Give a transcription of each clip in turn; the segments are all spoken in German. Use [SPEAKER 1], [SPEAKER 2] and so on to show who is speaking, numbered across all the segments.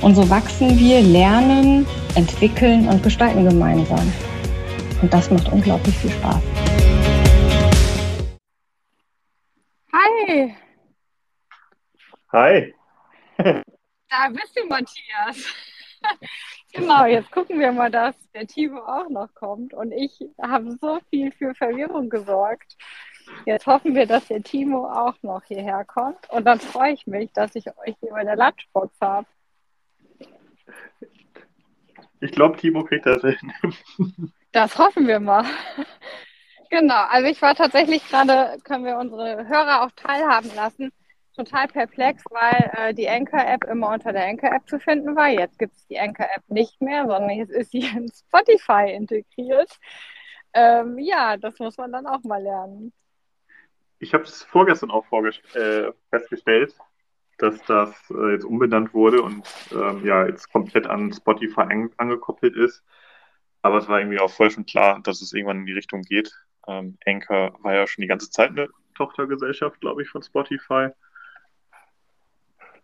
[SPEAKER 1] Und so wachsen wir, lernen, entwickeln und gestalten gemeinsam. Und das macht unglaublich viel Spaß.
[SPEAKER 2] Hi.
[SPEAKER 3] Hi.
[SPEAKER 2] Da bist du, Matthias. genau, jetzt gucken wir mal, dass der Timo auch noch kommt. Und ich habe so viel für Verwirrung gesorgt. Jetzt hoffen wir, dass der Timo auch noch hierher kommt. Und dann freue ich mich, dass ich euch hier bei der Lunchbox habe.
[SPEAKER 3] Ich glaube, Timo kriegt das hin.
[SPEAKER 2] Das hoffen wir mal. Genau, also ich war tatsächlich gerade, können wir unsere Hörer auch teilhaben lassen, total perplex, weil äh, die Anchor-App immer unter der Anchor-App zu finden war. Jetzt gibt es die Anchor-App nicht mehr, sondern jetzt ist sie in Spotify integriert. Ähm, ja, das muss man dann auch mal lernen
[SPEAKER 3] ich habe es vorgestern auch äh, festgestellt, dass das äh, jetzt umbenannt wurde und ähm, ja, jetzt komplett an Spotify an angekoppelt ist. Aber es war irgendwie auch voll schon klar, dass es irgendwann in die Richtung geht. Ähm, Anchor war ja schon die ganze Zeit eine Tochtergesellschaft, glaube ich, von Spotify.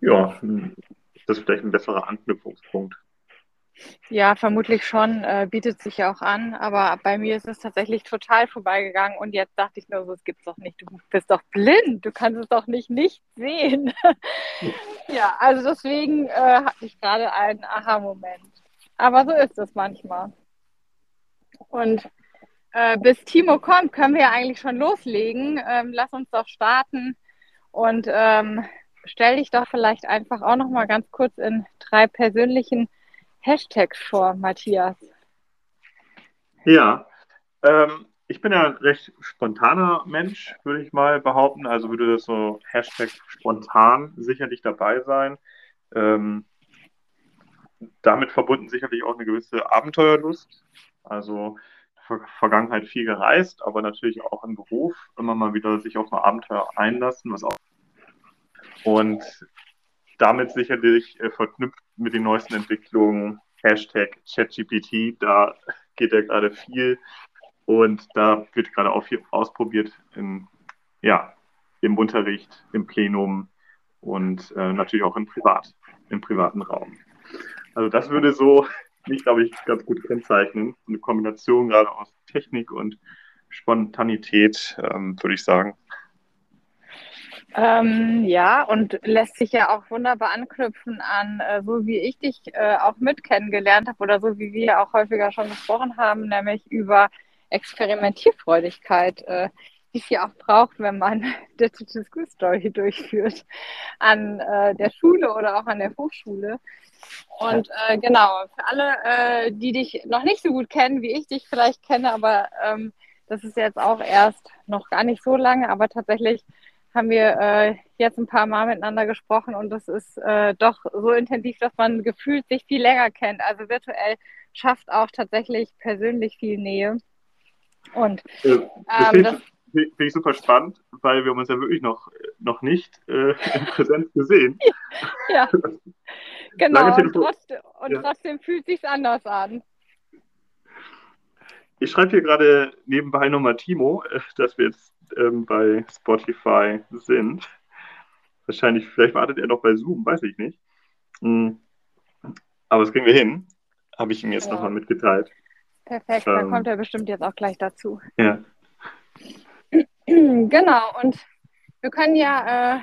[SPEAKER 3] Ja, das ist vielleicht ein besserer Anknüpfungspunkt.
[SPEAKER 2] Ja, vermutlich schon, äh, bietet sich ja auch an, aber bei mir ist es tatsächlich total vorbeigegangen und jetzt dachte ich nur so, es gibt's doch nicht, du bist doch blind, du kannst es doch nicht nicht sehen. ja, also deswegen äh, hatte ich gerade einen Aha-Moment. Aber so ist es manchmal. Und äh, bis Timo kommt, können wir ja eigentlich schon loslegen. Ähm, lass uns doch starten und ähm, stell dich doch vielleicht einfach auch noch mal ganz kurz in drei persönlichen Hashtags vor, Matthias?
[SPEAKER 3] Ja, ähm, ich bin ja ein recht spontaner Mensch, würde ich mal behaupten. Also würde das so Hashtag spontan sicherlich dabei sein. Ähm, damit verbunden sicherlich auch eine gewisse Abenteuerlust. Also Ver Vergangenheit viel gereist, aber natürlich auch im Beruf immer mal wieder sich auf ein Abenteuer einlassen, was auch und damit sicherlich äh, verknüpft mit den neuesten Entwicklungen, Hashtag ChatGPT, da geht ja gerade viel und da wird gerade auch viel ausprobiert in, ja, im Unterricht, im Plenum und äh, natürlich auch im Privat, im privaten Raum. Also das würde so mich, glaube ich, ganz gut kennzeichnen. Eine Kombination gerade aus Technik und Spontanität, ähm, würde ich sagen.
[SPEAKER 2] Ähm, ja, und lässt sich ja auch wunderbar anknüpfen an, äh, so wie ich dich äh, auch mit kennengelernt habe oder so wie wir auch häufiger schon gesprochen haben, nämlich über Experimentierfreudigkeit, äh, die es ja auch braucht, wenn man Digital School Story durchführt an äh, der Schule oder auch an der Hochschule. Und äh, genau, für alle, äh, die dich noch nicht so gut kennen, wie ich dich vielleicht kenne, aber ähm, das ist jetzt auch erst noch gar nicht so lange, aber tatsächlich haben wir äh, jetzt ein paar Mal miteinander gesprochen und das ist äh, doch so intensiv, dass man gefühlt sich viel länger kennt. Also virtuell schafft auch tatsächlich persönlich viel Nähe. Und
[SPEAKER 3] ähm, das finde ich, find ich, super spannend, weil wir haben uns ja wirklich noch, noch nicht äh, in Präsenz gesehen.
[SPEAKER 2] ja, genau. Und, trotzdem, und ja. trotzdem fühlt sich anders an.
[SPEAKER 3] Ich schreibe hier gerade nebenbei nochmal Timo, äh, dass wir jetzt ähm, bei Spotify sind. Wahrscheinlich, vielleicht wartet er noch bei Zoom, weiß ich nicht. Mhm. Aber das kriegen wir hin. Habe ich ihm jetzt ja. nochmal mitgeteilt.
[SPEAKER 2] Perfekt, ähm, dann kommt er bestimmt jetzt auch gleich dazu.
[SPEAKER 3] Ja.
[SPEAKER 2] Genau, und wir können ja äh,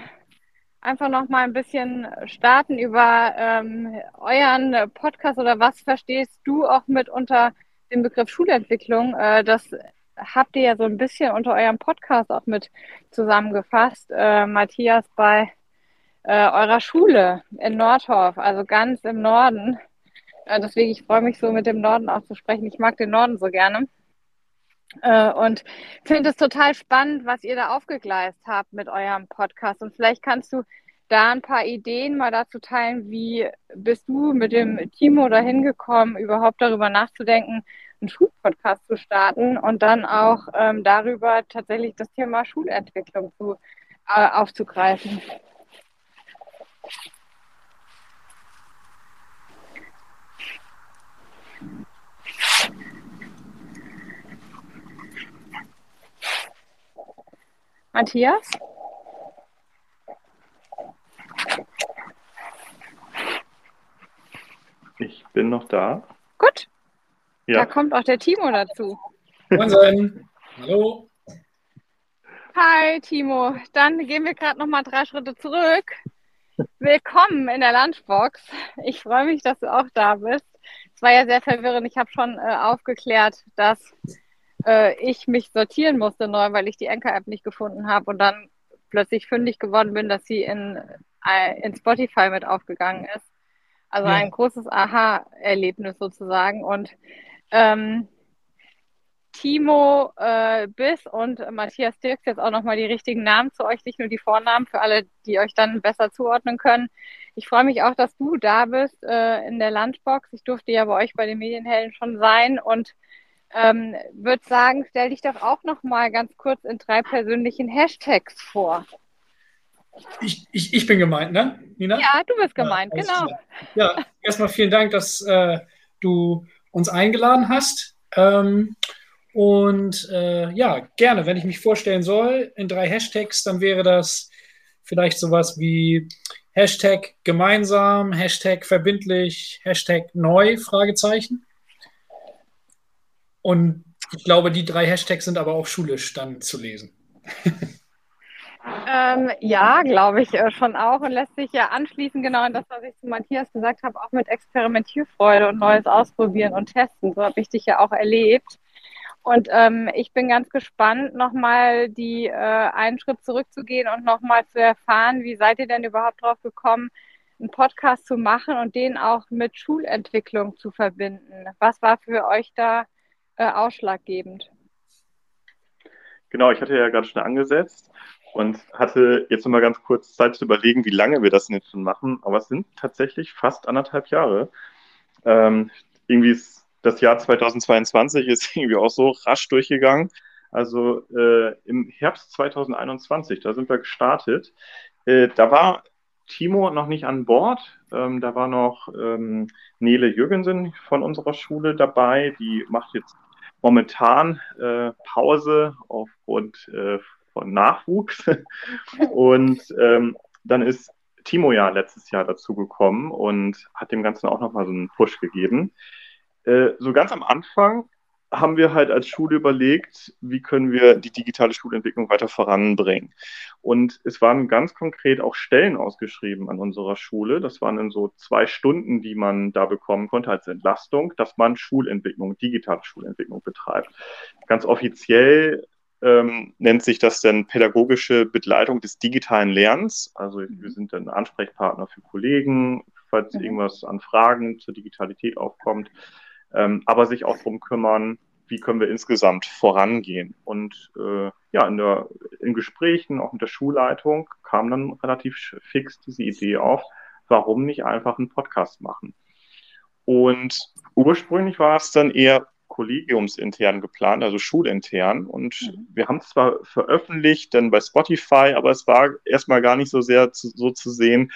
[SPEAKER 2] einfach noch mal ein bisschen starten über ähm, euren Podcast oder was verstehst du auch mit unter dem Begriff Schulentwicklung? Äh, das habt ihr ja so ein bisschen unter eurem Podcast auch mit zusammengefasst. Äh, Matthias bei äh, eurer Schule in Nordhorf, also ganz im Norden. Äh, deswegen, ich freue mich so mit dem Norden auch zu sprechen. Ich mag den Norden so gerne. Äh, und finde es total spannend, was ihr da aufgegleist habt mit eurem Podcast. Und vielleicht kannst du da ein paar Ideen mal dazu teilen, wie bist du mit dem Timo dahin gekommen, überhaupt darüber nachzudenken, einen Schulpodcast zu starten und dann auch ähm, darüber tatsächlich das Thema Schulentwicklung zu, äh, aufzugreifen. Matthias?
[SPEAKER 3] Ich bin noch da.
[SPEAKER 2] Gut. Ja. Da kommt auch der Timo dazu.
[SPEAKER 4] Moin Hallo.
[SPEAKER 2] Hi Timo. Dann gehen wir gerade noch mal drei Schritte zurück. Willkommen in der Lunchbox. Ich freue mich, dass du auch da bist. Es war ja sehr verwirrend. Ich habe schon äh, aufgeklärt, dass äh, ich mich sortieren musste neu, weil ich die Anchor-App nicht gefunden habe und dann plötzlich fündig geworden bin, dass sie in, äh, in Spotify mit aufgegangen ist. Also ja. ein großes Aha-Erlebnis sozusagen. Und ähm, Timo äh, Biss und Matthias Dirks jetzt auch nochmal die richtigen Namen zu euch, nicht nur die Vornamen, für alle, die euch dann besser zuordnen können. Ich freue mich auch, dass du da bist äh, in der Lunchbox. Ich durfte ja bei euch bei den Medienhelden schon sein und ähm, würde sagen, stell dich doch auch noch mal ganz kurz in drei persönlichen Hashtags vor.
[SPEAKER 4] Ich, ich, ich bin gemeint, ne,
[SPEAKER 2] Nina? Ja, du bist gemeint, ja, genau.
[SPEAKER 4] Ja, erstmal vielen Dank, dass äh, du uns eingeladen hast. Ähm, und äh, ja, gerne, wenn ich mich vorstellen soll in drei Hashtags, dann wäre das vielleicht sowas wie Hashtag gemeinsam, Hashtag verbindlich, Hashtag neu, Fragezeichen. Und ich glaube, die drei Hashtags sind aber auch schulisch dann zu lesen.
[SPEAKER 2] Ähm, ja, glaube ich äh, schon auch und lässt sich ja anschließen genau an das, was ich zu Matthias gesagt habe, auch mit Experimentierfreude und Neues ausprobieren und testen. So habe ich dich ja auch erlebt. Und ähm, ich bin ganz gespannt, nochmal die äh, einen Schritt zurückzugehen und nochmal zu erfahren, wie seid ihr denn überhaupt drauf gekommen, einen Podcast zu machen und den auch mit Schulentwicklung zu verbinden? Was war für euch da äh, ausschlaggebend?
[SPEAKER 3] Genau, ich hatte ja gerade schon angesetzt und hatte jetzt noch mal ganz kurz Zeit zu überlegen, wie lange wir das denn jetzt schon machen. Aber es sind tatsächlich fast anderthalb Jahre. Ähm, irgendwie ist das Jahr 2022 ist irgendwie auch so rasch durchgegangen. Also äh, im Herbst 2021, da sind wir gestartet. Äh, da war Timo noch nicht an Bord. Ähm, da war noch ähm, Nele Jürgensen von unserer Schule dabei. Die macht jetzt momentan äh, Pause aufgrund äh, von Nachwuchs. und ähm, dann ist Timo ja letztes Jahr dazugekommen und hat dem Ganzen auch nochmal so einen Push gegeben. Äh, so ganz am Anfang haben wir halt als Schule überlegt, wie können wir die digitale Schulentwicklung weiter voranbringen. Und es waren ganz konkret auch Stellen ausgeschrieben an unserer Schule. Das waren dann so zwei Stunden, die man da bekommen konnte als Entlastung, dass man Schulentwicklung, digitale Schulentwicklung betreibt. Ganz offiziell ähm, nennt sich das dann pädagogische Begleitung des digitalen Lernens. Also wir sind dann Ansprechpartner für Kollegen, falls mhm. irgendwas an Fragen zur Digitalität aufkommt ähm, aber sich auch darum kümmern, wie können wir insgesamt vorangehen. Und äh, ja, in, der, in Gesprächen, auch mit der Schulleitung, kam dann relativ fix diese Idee auf, warum nicht einfach einen Podcast machen. Und ursprünglich war es dann eher kollegiumsintern geplant, also schulintern. Und mhm. wir haben es zwar veröffentlicht, dann bei Spotify, aber es war erstmal gar nicht so sehr zu, so zu sehen,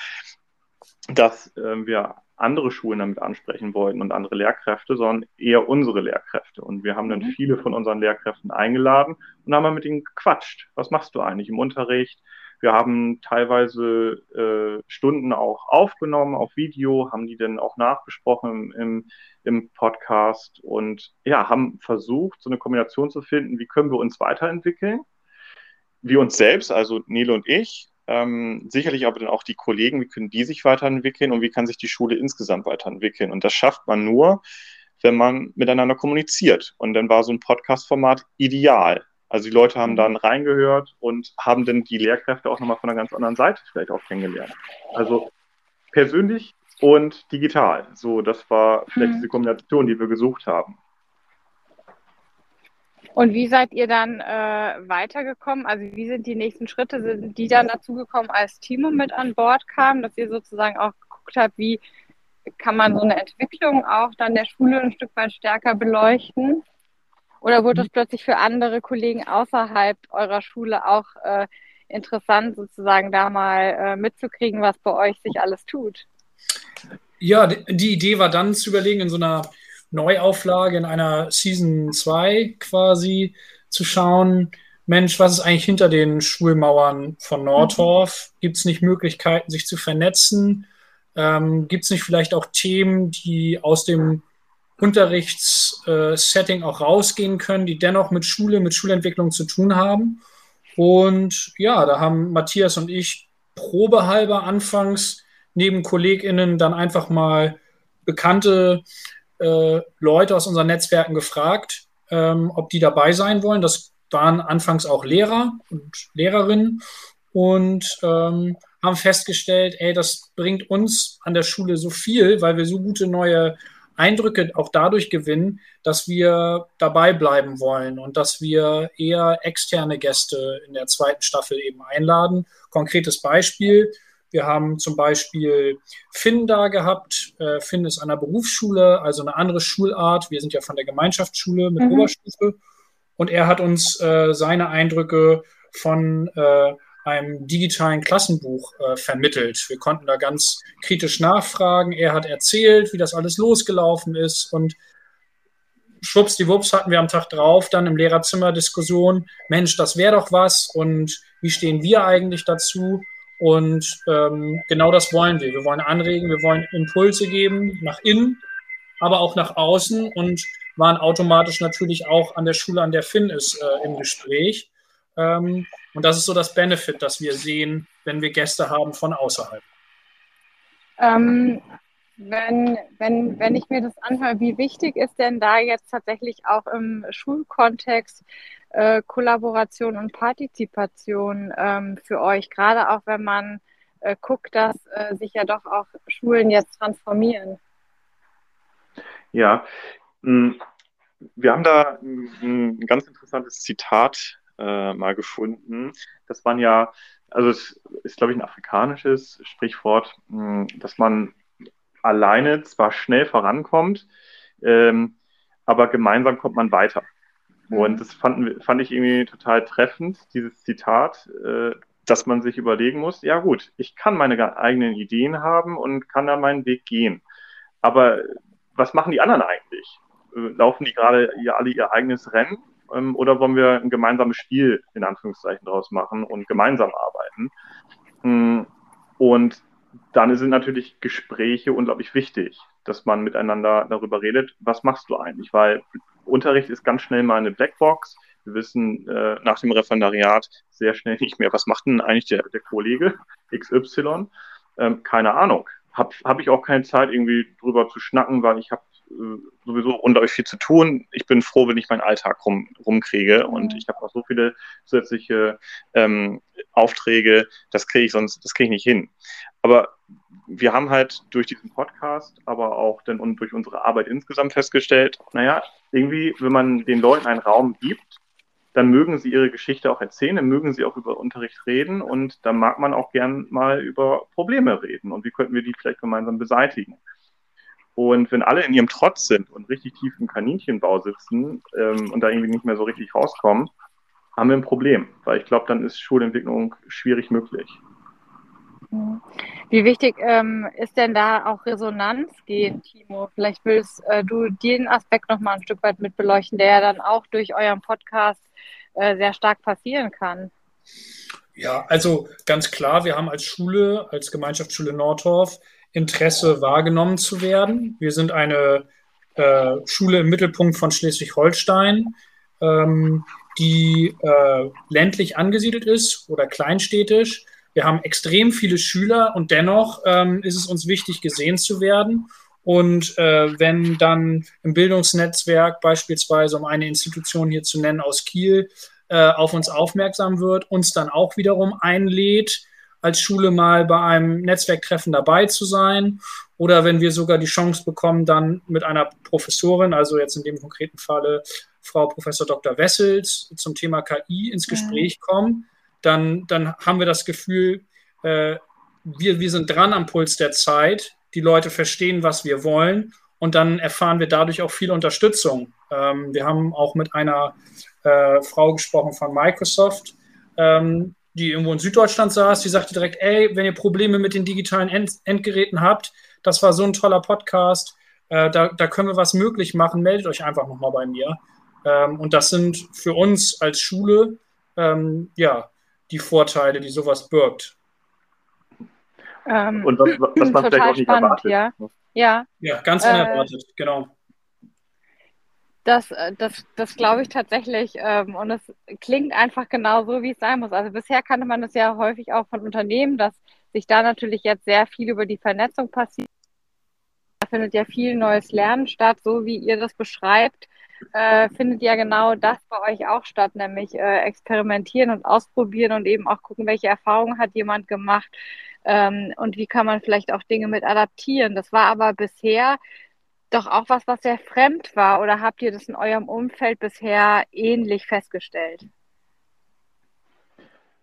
[SPEAKER 3] dass äh, wir andere Schulen damit ansprechen wollten und andere Lehrkräfte, sondern eher unsere Lehrkräfte. Und wir haben dann mhm. viele von unseren Lehrkräften eingeladen und haben mit ihnen gequatscht. Was machst du eigentlich im Unterricht? Wir haben teilweise äh, Stunden auch aufgenommen auf Video, haben die dann auch nachbesprochen im, im Podcast und ja, haben versucht, so eine Kombination zu finden, wie können wir uns weiterentwickeln, wir uns selbst, also Nele und ich, Ähm, sicherlich aber dann auch die Kollegen, wie können die sich weiterentwickeln und wie kann sich die Schule insgesamt weiterentwickeln. Und das schafft man nur, wenn man miteinander kommuniziert. Und dann war so ein Podcast-Format ideal. Also die Leute haben dann reingehört und haben dann die Lehrkräfte auch nochmal von einer ganz anderen Seite vielleicht auch kennengelernt. Also persönlich und digital. So, das war vielleicht mhm. diese Kombination, die wir gesucht haben.
[SPEAKER 2] Und wie seid ihr dann äh, weitergekommen? Also wie sind die nächsten Schritte? Sind die dann dazu gekommen, als Timo mit an Bord kam, dass ihr sozusagen auch geguckt habt, wie kann man so eine Entwicklung auch dann der Schule ein Stück weit stärker beleuchten? Oder wurde das plötzlich für andere Kollegen außerhalb eurer Schule auch äh, interessant, sozusagen da mal äh, mitzukriegen, was bei euch sich alles tut?
[SPEAKER 4] Ja, die Idee war dann zu überlegen, in so einer Neuauflage, in einer Season 2 quasi, zu schauen, Mensch, was ist eigentlich hinter den Schulmauern von Nordorf? Gibt es nicht Möglichkeiten, sich zu vernetzen? Ähm, Gibt es nicht vielleicht auch Themen, die aus dem Unterrichtssetting auch rausgehen können, die dennoch mit Schule, mit Schulentwicklung zu tun haben? Und ja, da haben Matthias und ich probehalber anfangs neben KollegInnen dann einfach mal bekannte äh, Leute aus unseren Netzwerken gefragt, ähm, ob die dabei sein wollen. Das waren anfangs auch Lehrer und Lehrerinnen und ähm, haben festgestellt, ey, das bringt uns an der Schule so viel, weil wir so gute neue Eindrücke auch dadurch gewinnen, dass wir dabei bleiben wollen und dass wir eher externe Gäste in der zweiten Staffel eben einladen. Konkretes Beispiel, wir haben zum Beispiel Finn da gehabt. Äh, Finn ist an der Berufsschule, also eine andere Schulart. Wir sind ja von der Gemeinschaftsschule mit mhm. Oberstufe. Und er hat uns äh, seine Eindrücke von äh, einem digitalen Klassenbuch äh, vermittelt. Wir konnten da ganz kritisch nachfragen. Er hat erzählt, wie das alles losgelaufen ist und schwuppsdiwupps hatten wir am Tag drauf dann im Lehrerzimmer Diskussion, Mensch, das wäre doch was und wie stehen wir eigentlich dazu? Und ähm, genau das wollen wir. Wir wollen anregen, wir wollen Impulse geben nach innen, aber auch nach außen und waren automatisch natürlich auch an der Schule, an der Finn ist, äh, im Gespräch. Ähm, und das ist so das Benefit, das wir sehen, wenn wir Gäste haben von außerhalb.
[SPEAKER 2] Ähm, wenn, wenn, wenn ich mir das anhöre, wie wichtig ist denn da jetzt tatsächlich auch im Schulkontext äh, Kollaboration und Partizipation ähm, für euch, gerade auch wenn man äh, guckt, dass äh, sich ja doch auch Schulen jetzt transformieren?
[SPEAKER 3] Ja, hm, wir haben da ein ganz interessantes Zitat äh, mal gefunden. Das waren ja, also es ist, glaube ich, ein afrikanisches Sprichwort, hm, dass man alleine zwar schnell vorankommt, ähm, aber gemeinsam kommt man weiter. Und mhm. das fanden, fand ich irgendwie total treffend, dieses Zitat, äh, dass man sich überlegen muss, ja gut, ich kann meine eigenen Ideen haben und kann da meinen Weg gehen. Aber was machen die anderen eigentlich? Äh, laufen die gerade alle ihr eigenes Rennen ähm, oder wollen wir ein gemeinsames Spiel in Anführungszeichen draus machen und gemeinsam arbeiten? Mm, und dann sind natürlich Gespräche unglaublich wichtig, dass man miteinander darüber redet, was machst du eigentlich? Weil Unterricht ist ganz schnell mal eine Blackbox. Wir wissen äh, nach dem Referendariat sehr schnell nicht mehr, was macht denn eigentlich der, der Kollege XY? Ähm, keine Ahnung. Habe hab ich auch keine Zeit, irgendwie drüber zu schnacken, weil ich habe sowieso unglaublich viel zu tun. Ich bin froh, wenn ich meinen Alltag rum, rumkriege und ich habe auch so viele zusätzliche ähm, Aufträge, das kriege ich sonst, das kriege ich nicht hin. Aber wir haben halt durch diesen Podcast, aber auch dann und durch unsere Arbeit insgesamt festgestellt, naja, irgendwie, wenn man den Leuten einen Raum gibt, dann mögen sie ihre Geschichte auch erzählen, dann mögen sie auch über Unterricht reden und dann mag man auch gern mal über Probleme reden und wie könnten wir die vielleicht gemeinsam beseitigen. Und wenn alle in ihrem Trotz sind und richtig tief im Kaninchenbau sitzen ähm, und da irgendwie nicht mehr so richtig rauskommen, haben wir ein Problem, weil ich glaube, dann ist Schulentwicklung schwierig möglich.
[SPEAKER 2] Wie wichtig ähm, ist denn da auch Resonanz gehen, Timo? Vielleicht willst äh, du den Aspekt noch mal ein Stück weit mit beleuchten, der ja dann auch durch euren Podcast äh, sehr stark passieren kann.
[SPEAKER 4] Ja, also ganz klar, wir haben als Schule, als Gemeinschaftsschule Nordorf Interesse wahrgenommen zu werden. Wir sind eine äh, Schule im Mittelpunkt von Schleswig-Holstein, ähm, die äh, ländlich angesiedelt ist oder kleinstädtisch Wir haben extrem viele Schüler und dennoch ähm, ist es uns wichtig, gesehen zu werden. Und äh, wenn dann im Bildungsnetzwerk beispielsweise, um eine Institution hier zu nennen aus Kiel, äh, auf uns aufmerksam wird, uns dann auch wiederum einlädt, als Schule mal bei einem Netzwerktreffen dabei zu sein. Oder wenn wir sogar die Chance bekommen, dann mit einer Professorin, also jetzt in dem konkreten Falle Frau Professor Dr. Wessels, zum Thema KI ins Gespräch kommen, dann, dann haben wir das Gefühl, äh, wir, wir sind dran am Puls der Zeit, die Leute verstehen, was wir wollen und dann erfahren wir dadurch auch viel Unterstützung. Ähm, wir haben auch mit einer äh, Frau gesprochen von Microsoft, ähm, die irgendwo in Süddeutschland saß, die sagte direkt, ey, wenn ihr Probleme mit den digitalen End Endgeräten habt, das war so ein toller Podcast, äh, da, da können wir was möglich machen, meldet euch einfach nochmal bei mir. Ähm, und das sind für uns als Schule, ähm, ja, die Vorteile, die sowas birgt.
[SPEAKER 2] Ähm, und was, was man vielleicht auch nicht spannend, erwartet. Ja.
[SPEAKER 4] Ja, ja ganz unerwartet, äh, genau.
[SPEAKER 2] Das, äh, das, das glaube ich tatsächlich. Ähm, und es klingt einfach genau so, wie es sein muss. Also bisher kannte man das ja häufig auch von Unternehmen, dass sich da natürlich jetzt sehr viel über die Vernetzung passiert. Da findet ja viel neues Lernen statt, so wie ihr das beschreibt. Äh, findet ja genau das bei euch auch statt, nämlich äh, experimentieren und ausprobieren und eben auch gucken, welche Erfahrungen hat jemand gemacht ähm, und wie kann man vielleicht auch Dinge mit adaptieren. Das war aber bisher doch auch was, was sehr fremd war? Oder habt ihr das in eurem Umfeld bisher ähnlich festgestellt?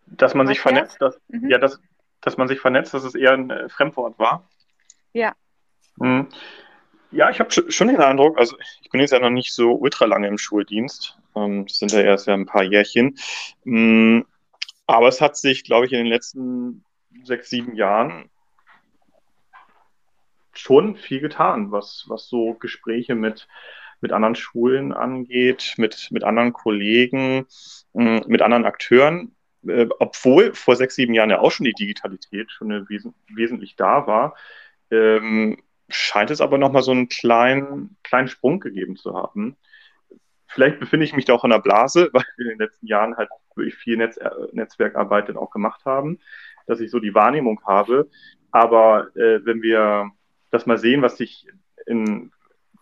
[SPEAKER 3] Dass man was sich vernetzt, dass, mhm. ja, dass, dass man sich vernetzt, dass es eher ein äh, Fremdwort war.
[SPEAKER 2] Ja.
[SPEAKER 3] Mhm. Ja, ich habe schon den Eindruck, also ich bin jetzt ja noch nicht so ultra lange im Schuldienst, ähm, sind ja erst ja ein paar Jährchen, mhm. aber es hat sich, glaube ich, in den letzten sechs, sieben Jahren schon viel getan, was, was so Gespräche mit, mit anderen Schulen angeht, mit, mit anderen Kollegen, mm, mit anderen Akteuren. Äh, obwohl vor sechs, sieben Jahren ja auch schon die Digitalität schon wes wesentlich da war, ähm, scheint es aber nochmal so einen kleinen, kleinen Sprung gegeben zu haben. Vielleicht befinde ich mich da auch in der Blase, weil wir in den letzten Jahren halt wirklich viel Netz Netzwerkarbeit dann auch gemacht haben, dass ich so die Wahrnehmung habe. Aber äh, wenn wir das mal sehen, was sich in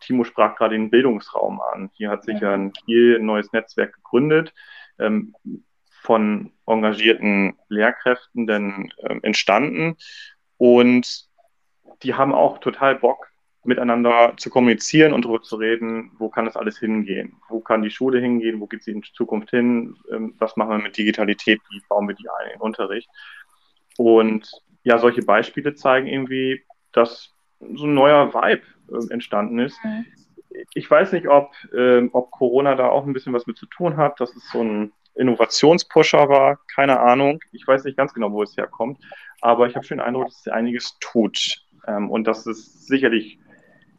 [SPEAKER 3] Timo sprach gerade den Bildungsraum an. Hier hat sich ja ein neues Netzwerk gegründet, ähm, von engagierten Lehrkräften denn ähm, entstanden. Und die haben auch total Bock, miteinander zu kommunizieren und darüber zu reden, wo kann das alles hingehen? Wo kann die Schule hingehen? Wo geht sie in Zukunft hin? Ähm, was machen wir mit Digitalität? Wie bauen wir die ein in den Unterricht? Und ja, solche Beispiele zeigen irgendwie, dass so ein neuer Vibe äh, entstanden ist. Mhm. Ich weiß nicht, ob, äh, ob Corona da auch ein bisschen was mit zu tun hat, dass es so ein Innovationspusher war, keine Ahnung. Ich weiß nicht ganz genau, wo es herkommt, aber ich habe schon den Eindruck, dass es einiges tut ähm, und dass es sicherlich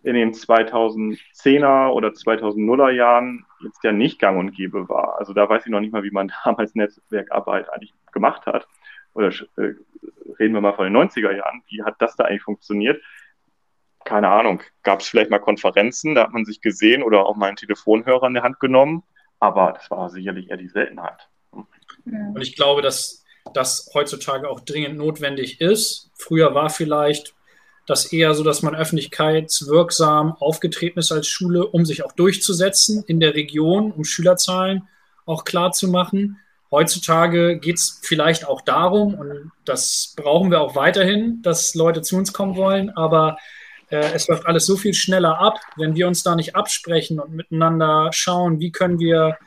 [SPEAKER 3] in den 2010er oder 2000er Jahren jetzt ja nicht gang und gäbe war. Also da weiß ich noch nicht mal, wie man damals Netzwerkarbeit eigentlich gemacht hat. Oder äh, reden wir mal von den 90er Jahren. Wie hat das da eigentlich funktioniert? Keine Ahnung, gab es vielleicht mal Konferenzen, da hat man sich gesehen oder auch mal einen Telefonhörer in der Hand genommen, aber das war sicherlich eher die Seltenheit.
[SPEAKER 4] Und ich glaube, dass das heutzutage auch dringend notwendig ist. Früher war vielleicht das eher so, dass man öffentlichkeitswirksam aufgetreten ist als Schule, um sich auch durchzusetzen in der Region, um Schülerzahlen auch klar zu machen. Heutzutage geht es vielleicht auch darum, und das brauchen wir auch weiterhin, dass Leute zu uns kommen wollen, aber äh, es läuft alles so viel schneller ab, wenn wir uns da nicht absprechen und miteinander schauen, wie können wir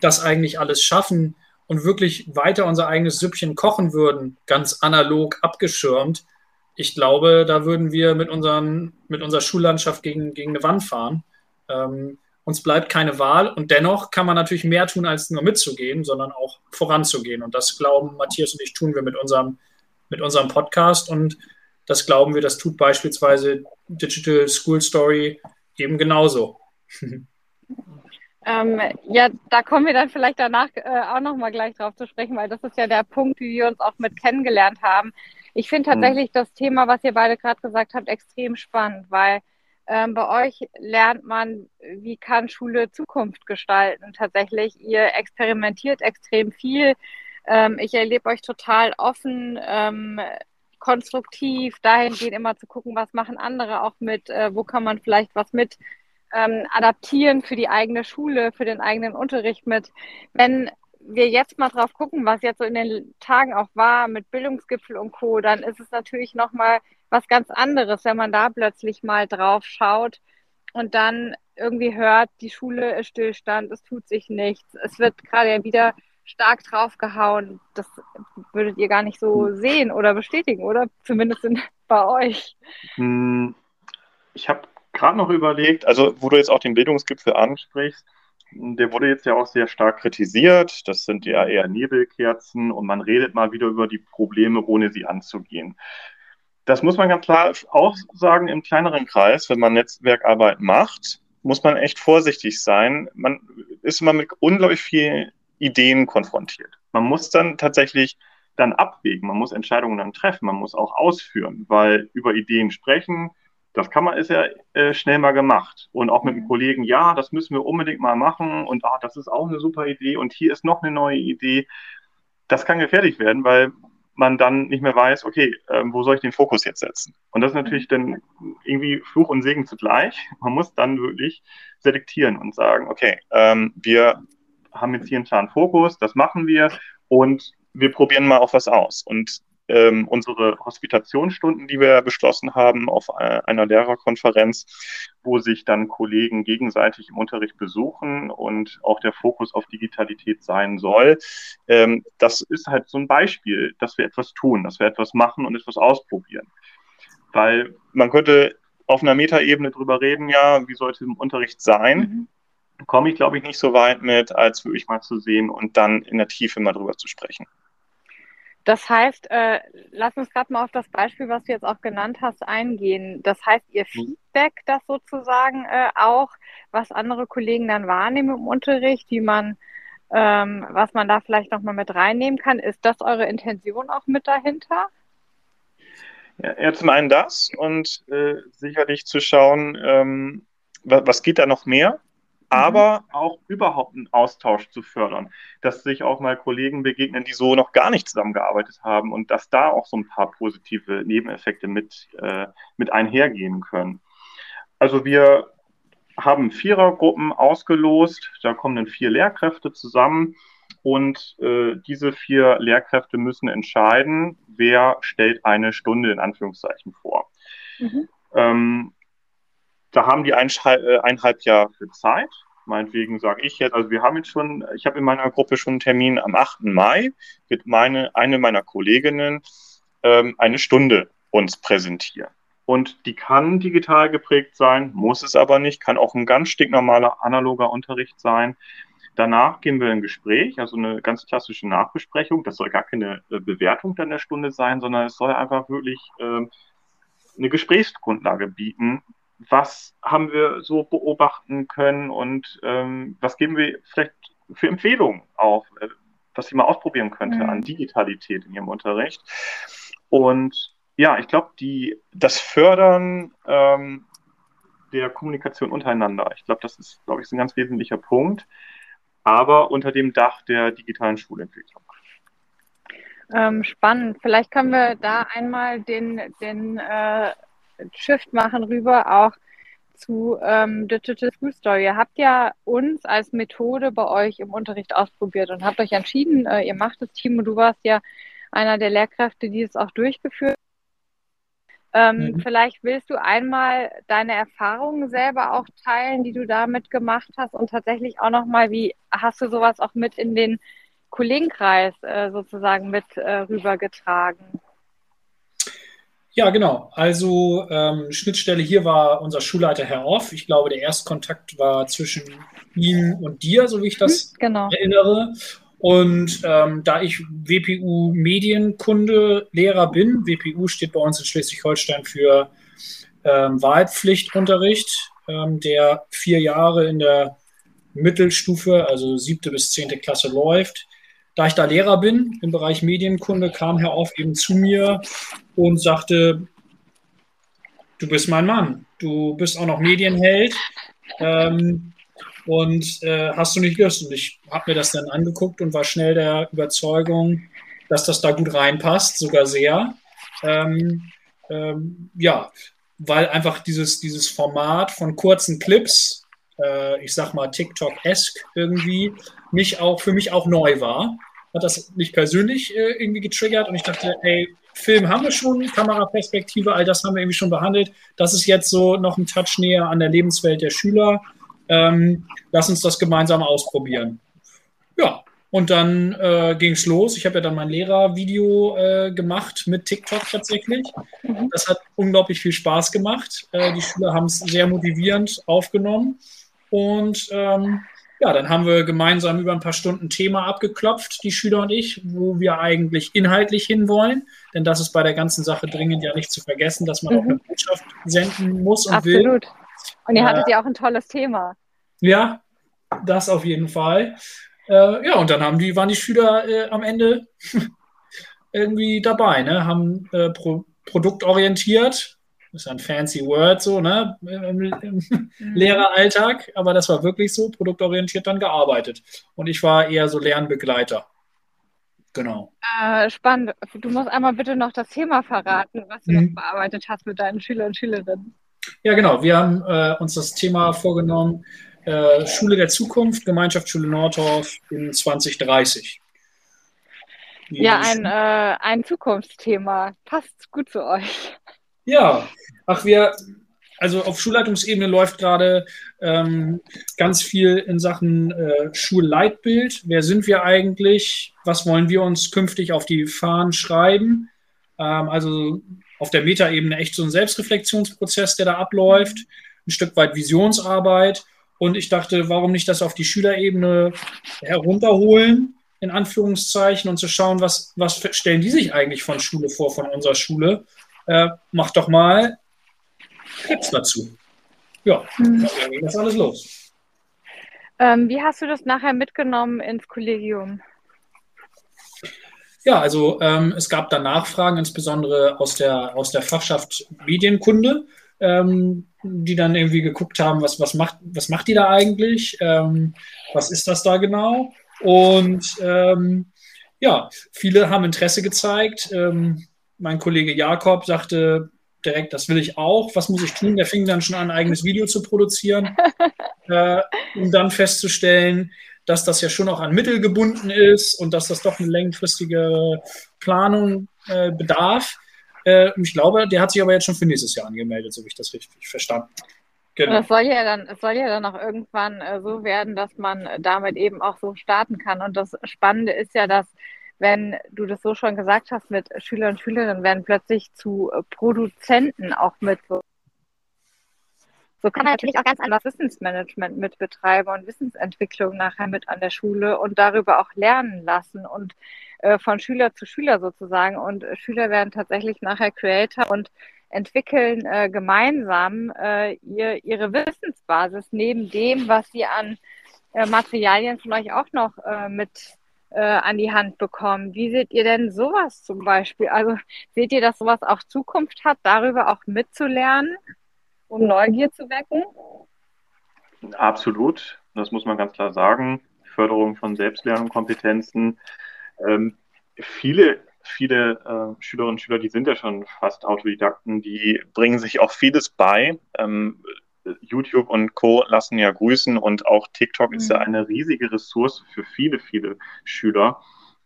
[SPEAKER 4] das eigentlich alles schaffen und wirklich weiter unser eigenes Süppchen kochen würden, ganz analog abgeschirmt. Ich glaube, da würden wir mit, unseren, mit unserer Schullandschaft gegen, gegen eine Wand fahren. Ähm, uns bleibt keine Wahl und dennoch kann man natürlich mehr tun, als nur mitzugehen, sondern auch voranzugehen. Und das glauben Matthias und ich tun wir mit unserem, mit unserem Podcast und das glauben wir, das tut beispielsweise Digital School Story eben genauso.
[SPEAKER 2] Ähm, ja, da kommen wir dann vielleicht danach äh, auch nochmal gleich drauf zu sprechen, weil das ist ja der Punkt, wie wir uns auch mit kennengelernt haben. Ich finde mhm. tatsächlich das Thema, was ihr beide gerade gesagt habt, extrem spannend, weil ähm, bei euch lernt man, wie kann Schule Zukunft gestalten. Tatsächlich, ihr experimentiert extrem viel Ähm, ich erlebe euch total offen, ähm, konstruktiv, dahingehend immer zu gucken, was machen andere auch mit, äh, wo kann man vielleicht was mit ähm, adaptieren für die eigene Schule, für den eigenen Unterricht mit. Wenn wir jetzt mal drauf gucken, was jetzt so in den Tagen auch war mit Bildungsgipfel und Co., dann ist es natürlich nochmal was ganz anderes, wenn man da plötzlich mal drauf schaut und dann irgendwie hört, die Schule ist Stillstand, es tut sich nichts, es wird gerade wieder stark draufgehauen. Das würdet ihr gar nicht so sehen oder bestätigen, oder? Zumindest in, bei euch.
[SPEAKER 3] Hm, ich habe gerade noch überlegt, also wo du jetzt auch den Bildungsgipfel ansprichst, der wurde jetzt ja auch sehr stark kritisiert. Das sind ja eher Nebelkerzen und man redet mal wieder über die Probleme, ohne sie anzugehen. Das muss man ganz klar auch sagen im kleineren Kreis, wenn man Netzwerkarbeit macht, muss man echt vorsichtig sein. Man ist immer mit unglaublich vielen Ideen konfrontiert. Man muss dann tatsächlich dann abwägen, man muss Entscheidungen dann treffen, man muss auch ausführen, weil über Ideen sprechen, das kann man, ist ja äh, schnell mal gemacht. Und auch mit dem mhm. Kollegen, ja, das müssen wir unbedingt mal machen und ah, das ist auch eine super Idee und hier ist noch eine neue Idee. Das kann gefährlich werden, weil man dann nicht mehr weiß, okay, äh, wo soll ich den Fokus jetzt setzen? Und das ist natürlich dann irgendwie Fluch und Segen zugleich. Man muss dann wirklich selektieren und sagen, okay, ähm, wir haben jetzt hier einen klaren Fokus, das machen wir und wir probieren mal auch was aus. Und ähm, unsere Hospitationsstunden, die wir beschlossen haben auf äh, einer Lehrerkonferenz, wo sich dann Kollegen gegenseitig im Unterricht besuchen und auch der Fokus auf Digitalität sein soll. Ähm, das ist halt so ein Beispiel, dass wir etwas tun, dass wir etwas machen und etwas ausprobieren. Weil man könnte auf einer Metaebene drüber reden, ja, wie sollte im Unterricht sein? Mhm komme ich, glaube ich, nicht so weit mit, als wirklich mal zu sehen und dann in der Tiefe mal drüber zu sprechen.
[SPEAKER 2] Das heißt, äh, lass uns gerade mal auf das Beispiel, was du jetzt auch genannt hast, eingehen. Das heißt, ihr mhm. Feedback das sozusagen äh, auch, was andere Kollegen dann wahrnehmen im Unterricht, wie man, ähm, was man da vielleicht nochmal mit reinnehmen kann. Ist das eure Intention auch mit dahinter?
[SPEAKER 3] Ja, ja zum einen das und äh, sicherlich zu schauen, ähm, was, was geht da noch mehr? Mhm. aber auch überhaupt einen Austausch zu fördern, dass sich auch mal Kollegen begegnen, die so noch gar nicht zusammengearbeitet haben und dass da auch so ein paar positive Nebeneffekte mit, äh, mit einhergehen können. Also wir haben Vierergruppen ausgelost, da kommen dann vier Lehrkräfte zusammen und äh, diese vier Lehrkräfte müssen entscheiden, wer stellt eine Stunde in Anführungszeichen vor. Mhm. Ähm, da haben die eineinhalb, äh, eineinhalb Jahre Zeit. Meinetwegen sage ich jetzt, also wir haben jetzt schon, ich habe in meiner Gruppe schon einen Termin am 8. Mai, wird meine, eine meiner Kolleginnen ähm, eine Stunde uns präsentieren. Und die kann digital geprägt sein, muss es aber nicht, kann auch ein ganz stinknormaler analoger Unterricht sein. Danach gehen wir in ein Gespräch, also eine ganz klassische Nachbesprechung. Das soll gar keine äh, Bewertung dann der Stunde sein, sondern es soll einfach wirklich äh, eine Gesprächsgrundlage bieten, was haben wir so beobachten können und ähm, was geben wir vielleicht für Empfehlungen auch, äh, was sie mal ausprobieren könnte mhm. an Digitalität in ihrem Unterricht. Und ja, ich glaube, das Fördern ähm, der Kommunikation untereinander, ich glaube, das ist, glaube ich, ein ganz wesentlicher Punkt, aber unter dem Dach der digitalen Schulentwicklung.
[SPEAKER 2] Ähm, spannend. Vielleicht können wir da einmal den, den äh, Shift machen rüber auch zu ähm, Digital School Story. Ihr habt ja uns als Methode bei euch im Unterricht ausprobiert und habt euch entschieden, äh, ihr macht das Team und du warst ja einer der Lehrkräfte, die es auch durchgeführt ähm, mhm. Vielleicht willst du einmal deine Erfahrungen selber auch teilen, die du damit gemacht hast und tatsächlich auch nochmal, wie hast du sowas auch mit in den Kollegenkreis äh, sozusagen mit äh, rübergetragen?
[SPEAKER 4] Ja, genau. Also ähm, Schnittstelle hier war unser Schulleiter Herr Off. Ich glaube, der Erstkontakt war zwischen ihm und dir, so wie ich das mhm, genau. erinnere. Und ähm, da ich WPU Medienkunde Lehrer bin, WPU steht bei uns in Schleswig-Holstein für ähm, Wahlpflichtunterricht, ähm, der vier Jahre in der Mittelstufe, also siebte bis zehnte Klasse läuft, da ich da Lehrer bin im Bereich Medienkunde, kam Herr Auf eben zu mir und sagte, du bist mein Mann, du bist auch noch Medienheld. Ähm, und äh, hast du nicht Lust? Und ich habe mir das dann angeguckt und war schnell der Überzeugung, dass das da gut reinpasst, sogar sehr. Ähm, ähm, ja, weil einfach dieses, dieses Format von kurzen Clips, äh, ich sag mal TikTok-esque irgendwie, mich auch, für mich auch neu war. Hat das mich persönlich äh, irgendwie getriggert und ich dachte, ey, Film haben wir schon, Kameraperspektive, all das haben wir irgendwie schon behandelt. Das ist jetzt so noch ein Touch näher an der Lebenswelt der Schüler. Ähm, lass uns das gemeinsam ausprobieren. Ja, und dann äh, ging es los. Ich habe ja dann mein Lehrervideo äh, gemacht mit TikTok tatsächlich. Mhm. Das hat unglaublich viel Spaß gemacht. Äh, die Schüler haben es sehr motivierend aufgenommen. Und ähm, ja, dann haben wir gemeinsam über ein paar Stunden Thema abgeklopft, die Schüler und ich, wo wir eigentlich inhaltlich hinwollen. Denn das ist bei der ganzen Sache dringend ja nicht zu vergessen, dass man mhm. auch eine Botschaft senden muss und
[SPEAKER 2] Absolut.
[SPEAKER 4] will.
[SPEAKER 2] Und ihr hattet ja auch ein tolles Thema.
[SPEAKER 4] Ja, das auf jeden Fall. Äh, ja, und dann haben die, waren die Schüler äh, am Ende irgendwie dabei, ne? haben äh, pro, produktorientiert, ist ein fancy Word so, ne, im, im mhm. Lehreralltag, aber das war wirklich so, produktorientiert dann gearbeitet. Und ich war eher so Lernbegleiter. Genau.
[SPEAKER 2] Äh, spannend. Du musst einmal bitte noch das Thema verraten, was du mhm. noch bearbeitet hast mit deinen Schülern und Schülerinnen.
[SPEAKER 4] Ja, genau. Wir haben äh, uns das Thema vorgenommen, äh, Schule der Zukunft, Gemeinschaftsschule Nordorf in 2030.
[SPEAKER 2] Die ja, ein, äh, ein Zukunftsthema. Passt gut zu euch.
[SPEAKER 4] Ja, ach, wir, also auf Schulleitungsebene läuft gerade ähm, ganz viel in Sachen äh, Schulleitbild. Wer sind wir eigentlich? Was wollen wir uns künftig auf die Fahnen schreiben? Ähm, also auf der Metaebene echt so ein Selbstreflexionsprozess, der da abläuft, ein Stück weit Visionsarbeit und ich dachte, warum nicht das auf die Schülerebene herunterholen, in Anführungszeichen, und zu schauen, was, was stellen die sich eigentlich von Schule vor, von unserer Schule. Äh, mach doch mal Clips dazu. Ja, mhm. dann ging das alles los.
[SPEAKER 2] Ähm, wie hast du das nachher mitgenommen ins Kollegium?
[SPEAKER 4] Ja, also ähm, es gab da Nachfragen, insbesondere aus der, aus der Fachschaft Medienkunde ähm, die dann irgendwie geguckt haben, was, was, macht, was macht die da eigentlich? Ähm, was ist das da genau? Und ähm, ja, viele haben Interesse gezeigt. Ähm, mein Kollege Jakob sagte direkt, das will ich auch. Was muss ich tun? Der fing dann schon an, ein eigenes Video zu produzieren, äh, um dann festzustellen, dass das ja schon auch an Mittel gebunden ist und dass das doch eine längerfristige Planung äh, bedarf. Äh, ich glaube, der hat sich aber jetzt schon für nächstes Jahr angemeldet, so wie ich das richtig verstanden habe.
[SPEAKER 2] Genau. Das soll ja dann, es soll ja dann auch irgendwann äh, so werden, dass man damit eben auch so starten kann. Und das Spannende ist ja, dass wenn du das so schon gesagt hast, mit Schülern und Schülerinnen werden plötzlich zu Produzenten auch mit so. Kann er natürlich auch ganz anders Wissensmanagement mit betreiben und Wissensentwicklung nachher mit an der Schule und darüber auch lernen lassen. Und äh, von Schüler zu Schüler sozusagen. Und Schüler werden tatsächlich nachher Creator und entwickeln äh, gemeinsam äh, ihr, ihre Wissensbasis neben dem, was sie an äh, Materialien von euch auch noch äh, mit äh, an die Hand bekommen. Wie seht ihr denn sowas zum Beispiel? Also seht ihr, dass sowas auch Zukunft hat, darüber auch mitzulernen, um Neugier zu wecken?
[SPEAKER 3] Absolut, das muss man ganz klar sagen. Förderung von Selbstlernkompetenzen ähm, viele viele äh, Schülerinnen und Schüler, die sind ja schon fast Autodidakten, die bringen sich auch vieles bei. Ähm, YouTube und Co. lassen ja grüßen und auch TikTok mhm. ist ja mhm. eine riesige Ressource für viele, viele Schüler,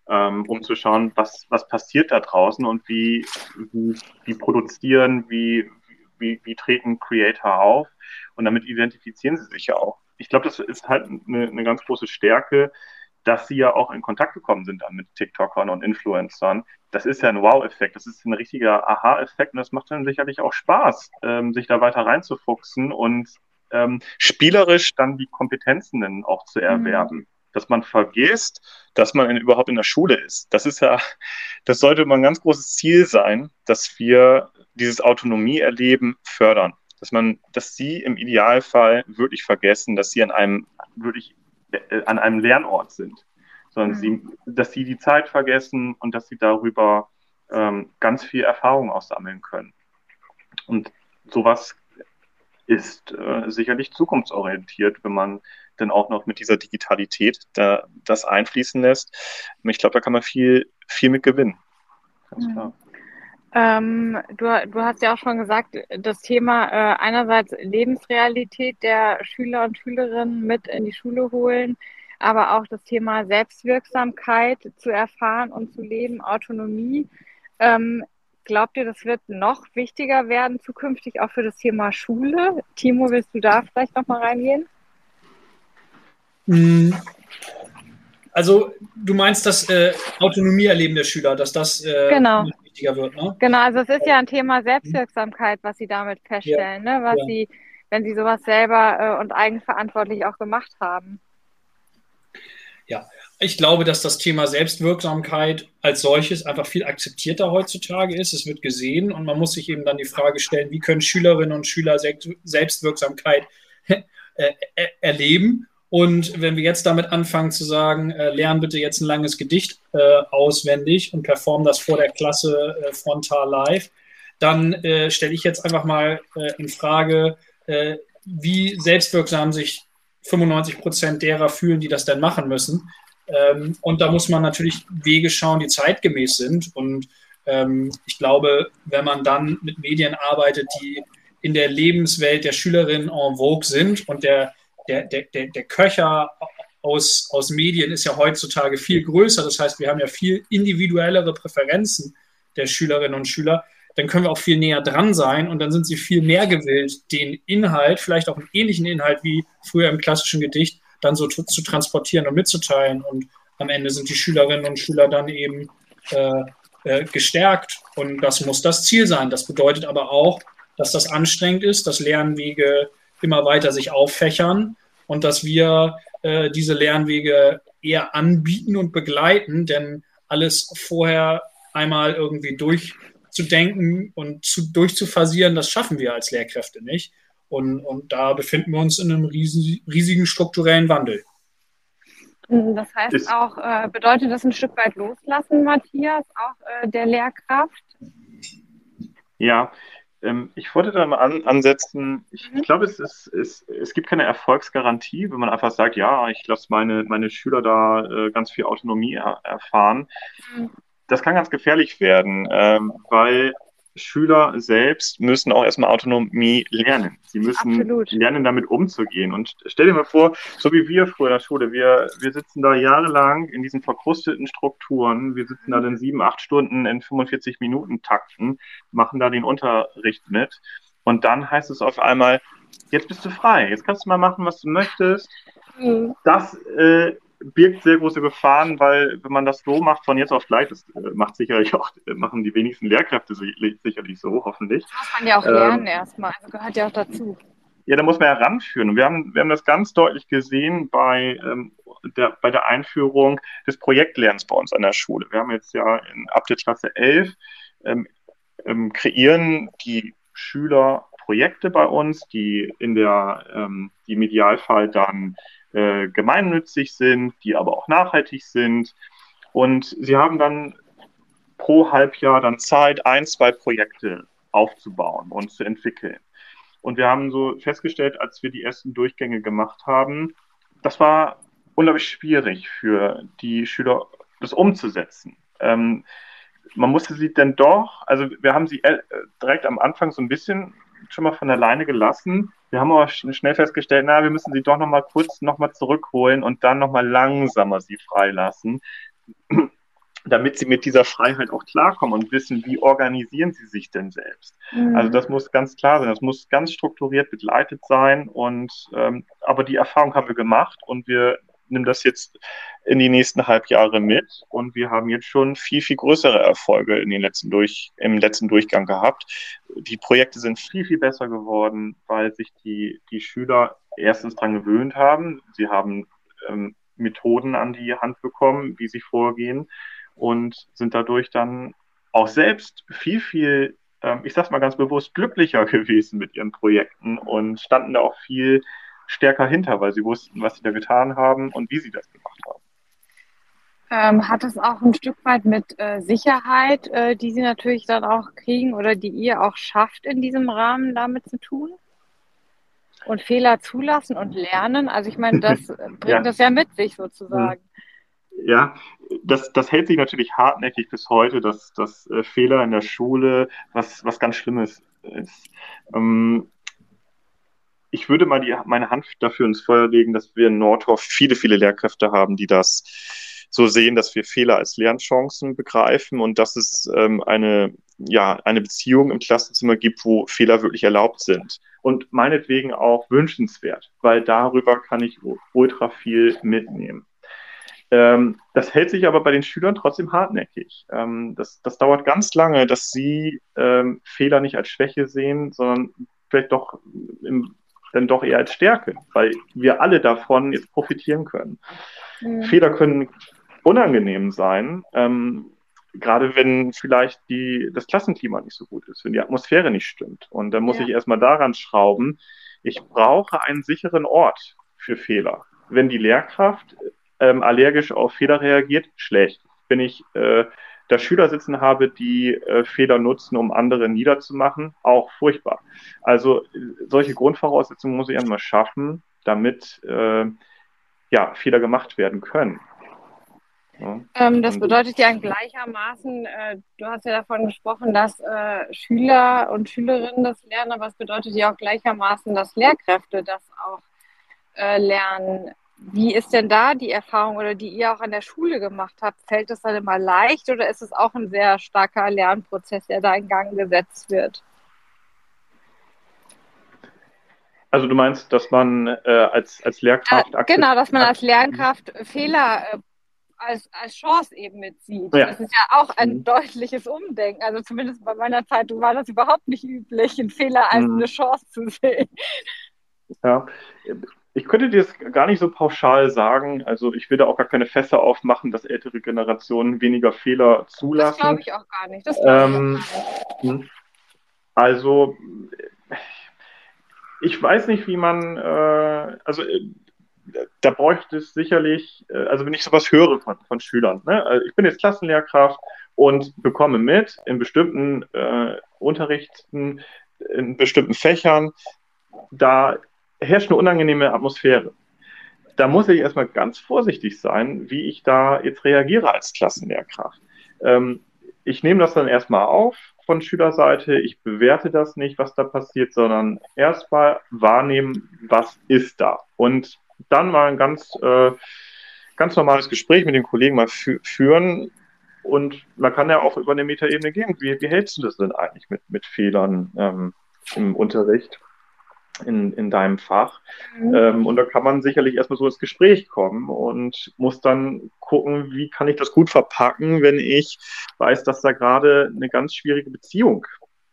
[SPEAKER 3] ähm, um zu schauen, was, was passiert da draußen und wie, wie, wie produzieren, wie, wie, wie treten Creator auf und damit identifizieren sie sich ja auch. Ich glaube, das ist halt eine, eine ganz große Stärke, dass sie ja auch in Kontakt gekommen sind dann mit TikTokern und Influencern. Das ist ja ein Wow-Effekt, das ist ein richtiger Aha-Effekt und das macht dann sicherlich auch Spaß, ähm, sich da weiter reinzufuchsen und ähm, spielerisch dann die Kompetenzen dann auch zu mhm. erwerben. Mhm. Dass man vergisst, dass man in, überhaupt in der Schule ist. Das ist ja, das sollte mal ein ganz großes Ziel sein, dass wir dieses Autonomie-Erleben fördern. Dass man, dass sie im Idealfall wirklich vergessen, dass sie an einem wirklich an einem Lernort sind, sondern mhm. sie, dass sie die Zeit vergessen und dass sie darüber ähm, ganz viel Erfahrung aussammeln können. Und sowas ist äh, sicherlich zukunftsorientiert, wenn man dann auch noch mit dieser Digitalität da, das einfließen lässt. Ich glaube, da kann man viel, viel mit gewinnen. Ganz klar.
[SPEAKER 2] Ähm, du, du hast ja auch schon gesagt, das Thema äh, einerseits Lebensrealität der Schüler und Schülerinnen mit in die Schule holen, aber auch das Thema Selbstwirksamkeit zu erfahren und zu leben, Autonomie. Ähm, glaubt ihr, das wird noch wichtiger werden zukünftig auch für das Thema Schule? Timo, willst du da vielleicht noch mal reingehen?
[SPEAKER 4] Also du meinst das äh, Autonomieerleben der Schüler, dass das äh,
[SPEAKER 2] genau.
[SPEAKER 4] wichtiger wird, ne?
[SPEAKER 2] Genau, also es ist ja ein Thema Selbstwirksamkeit, was Sie damit feststellen, ja. ne? was ja. Sie, wenn Sie sowas selber äh, und eigenverantwortlich auch gemacht haben.
[SPEAKER 4] Ja, ich glaube, dass das Thema Selbstwirksamkeit als solches einfach viel akzeptierter heutzutage ist. Es wird gesehen und man muss sich eben dann die Frage stellen, wie können Schülerinnen und Schüler Selbstwirksamkeit äh, erleben und wenn wir jetzt damit anfangen zu sagen, äh, lern bitte jetzt ein langes Gedicht äh, auswendig und perform das vor der Klasse äh, frontal live, dann äh, stelle ich jetzt einfach mal äh, in Frage, äh, wie selbstwirksam sich 95 Prozent derer fühlen, die das denn machen müssen. Ähm, und da muss man natürlich Wege schauen, die zeitgemäß sind. Und ähm, ich glaube, wenn man dann mit Medien arbeitet, die in der Lebenswelt der Schülerinnen en vogue sind und der der, der, der, der Köcher aus, aus Medien ist ja heutzutage viel größer. Das heißt, wir haben ja viel individuellere Präferenzen der Schülerinnen und Schüler. Dann können wir auch viel näher dran sein und dann sind sie viel mehr gewillt, den Inhalt, vielleicht auch einen ähnlichen Inhalt wie früher im klassischen Gedicht, dann so zu, transportieren und mitzuteilen. Und am Ende sind die Schülerinnen und Schüler dann eben äh, äh, gestärkt. Und das muss das Ziel sein. Das bedeutet aber auch, dass das anstrengend ist, dass Lernwege immer weiter sich auffächern und dass wir äh, diese Lernwege eher anbieten und begleiten, denn alles vorher einmal irgendwie durchzudenken und zu, durchzufasieren, das schaffen wir als Lehrkräfte nicht. Und, und da befinden wir uns in einem riesen, riesigen strukturellen Wandel.
[SPEAKER 2] Das heißt auch, äh, bedeutet das ein Stück weit loslassen, Matthias, auch äh, der Lehrkraft?
[SPEAKER 3] Ja, ähm, ich wollte da mal an, ansetzen, ich, mhm. ich glaube, es, ist, es, es gibt keine Erfolgsgarantie, wenn man einfach sagt, ja, ich lasse meine, meine Schüler da äh, ganz viel Autonomie er, erfahren. Mhm. Das kann ganz gefährlich werden, ähm, weil Schüler selbst müssen auch erstmal Autonomie lernen. Sie müssen Absolut. lernen, damit umzugehen. Und stell dir mal vor, so wie wir früher in der Schule, wir, wir sitzen da jahrelang in diesen verkrusteten Strukturen, wir sitzen da dann sieben, acht Stunden in 45 Minuten Takten, machen da den Unterricht mit. Und dann heißt es auf einmal, jetzt bist du frei, jetzt kannst du mal machen, was du möchtest. Mhm. Das äh, birgt sehr große Gefahren, weil wenn man das so macht von jetzt auf gleich, das äh, macht sicherlich auch, äh, machen die wenigsten Lehrkräfte sicherlich so, hoffentlich. Das
[SPEAKER 2] muss man ja auch lernen ähm, erstmal, also gehört ja auch dazu.
[SPEAKER 3] Ja, da muss man ja ranführen. Und wir haben, wir haben das ganz deutlich gesehen bei, ähm, der, bei der Einführung des Projektlernens bei uns an der Schule. Wir haben jetzt ja in, ab der Klasse 11 ähm, ähm, kreieren die Schüler Projekte bei uns, die in der, ähm, die im Idealfall dann äh, gemeinnützig sind, die aber auch nachhaltig sind. Und sie haben dann pro Halbjahr dann Zeit, ein, zwei Projekte aufzubauen und zu entwickeln. Und wir haben so festgestellt, als wir die ersten Durchgänge gemacht haben, das war unglaublich schwierig für die Schüler, das umzusetzen. Ähm, man musste sie dann doch, also wir haben sie äh, direkt am Anfang so ein bisschen schon mal von alleine gelassen. Wir haben aber schnell festgestellt, na, wir müssen sie doch noch mal kurz noch mal zurückholen und dann noch mal langsamer sie freilassen, damit sie mit dieser Freiheit auch klarkommen und wissen, wie organisieren sie sich denn selbst. Mhm. Also das muss ganz klar sein, das muss ganz strukturiert begleitet sein und ähm, aber die Erfahrung haben wir gemacht und wir nimm das jetzt in die nächsten Halbjahre mit und wir haben jetzt schon viel, viel größere Erfolge in den letzten Durch, im letzten Durchgang gehabt. Die Projekte sind viel, viel besser geworden, weil sich die, die Schüler erstens daran gewöhnt haben. Sie haben ähm, Methoden an die Hand bekommen, wie sie vorgehen und sind dadurch dann auch selbst viel, viel, ähm, ich sag's mal ganz bewusst, glücklicher gewesen mit ihren Projekten und standen da auch viel stärker hinter, weil sie wussten, was sie da getan haben und wie sie das gemacht haben.
[SPEAKER 2] Ähm, hat es auch ein Stück weit mit äh, Sicherheit, äh, die sie natürlich dann auch kriegen oder die ihr auch schafft, in diesem Rahmen damit zu tun? Und Fehler zulassen und lernen, also ich meine, das bringt ja. das ja mit sich sozusagen.
[SPEAKER 3] Ja, das, das hält sich natürlich hartnäckig bis heute, dass, dass äh, Fehler in der Schule was, was ganz Schlimmes ist. Ähm, ich würde mal die, meine Hand dafür ins Feuer legen, dass wir in Nordhof viele, viele Lehrkräfte haben, die das so sehen, dass wir Fehler als Lernchancen begreifen und dass es ähm, eine, ja, eine Beziehung im Klassenzimmer gibt, wo Fehler wirklich erlaubt sind. Und meinetwegen auch wünschenswert, weil darüber kann ich ultra viel mitnehmen. Ähm, das hält sich aber bei den Schülern trotzdem hartnäckig. Ähm, das, das dauert ganz lange, dass sie ähm, Fehler nicht als Schwäche sehen, sondern vielleicht doch im, dann doch eher als Stärke, weil wir alle davon jetzt profitieren können. Mhm. Fehler können unangenehm sein, ähm, gerade wenn vielleicht die, das Klassenklima nicht so gut ist, wenn die Atmosphäre nicht stimmt. Und dann muss ja. ich erstmal daran schrauben, ich brauche einen sicheren Ort für Fehler. Wenn die Lehrkraft ähm, allergisch auf Fehler reagiert, schlecht. Wenn ich äh, da Schüler sitzen habe, die äh, Fehler nutzen, um andere niederzumachen, auch furchtbar. Also solche Grundvoraussetzungen muss ich einmal schaffen, damit äh, ja, Fehler gemacht werden können.
[SPEAKER 2] Ja. Ähm, das bedeutet ja gleichermaßen, äh, du hast ja davon gesprochen, dass äh, Schüler und Schülerinnen das lernen, aber es bedeutet ja auch gleichermaßen, dass Lehrkräfte das auch äh, lernen. Wie ist denn da die Erfahrung oder die ihr auch an der Schule gemacht habt? Fällt das dann immer leicht oder ist es auch ein sehr starker Lernprozess, der da in Gang gesetzt wird?
[SPEAKER 3] Also du meinst, dass man äh, als, als Lehrkraft
[SPEAKER 2] äh, Genau, dass man als Lehrkraft Fehler äh, als, als Chance eben mitsieht. Ja. Das ist ja auch ein mhm. deutliches Umdenken. Also zumindest bei meiner Zeitung war das überhaupt nicht üblich, einen Fehler als mhm. eine Chance zu sehen.
[SPEAKER 3] Ja, ich könnte dir das gar nicht so pauschal sagen. Also ich will da auch gar keine Fässer aufmachen, dass ältere Generationen weniger Fehler zulassen. Das
[SPEAKER 2] glaube ich auch gar nicht. Ähm,
[SPEAKER 3] hm. Also ich weiß nicht, wie man, äh, also äh, da bräuchte es sicherlich, äh, also wenn ich sowas höre von, von Schülern, ne? also ich bin jetzt Klassenlehrkraft und bekomme mit in bestimmten äh, Unterrichten, in bestimmten Fächern, da herrscht eine unangenehme Atmosphäre. Da muss ich erstmal ganz vorsichtig sein, wie ich da jetzt reagiere als Klassenlehrkraft. Ähm, ich nehme das dann erstmal auf von Schülerseite. Ich bewerte das nicht, was da passiert, sondern erstmal wahrnehmen, was ist da. Und dann mal ein ganz, äh, ganz normales Gespräch mit den Kollegen mal fü führen. Und man kann ja auch über eine Metaebene gehen. Wie, wie hältst du das denn eigentlich mit, mit Fehlern ähm, im Unterricht? In, in deinem Fach. Mhm. Ähm, und da kann man sicherlich erstmal so ins Gespräch kommen und muss dann gucken, wie kann ich das gut verpacken, wenn ich weiß, dass da gerade eine ganz schwierige Beziehung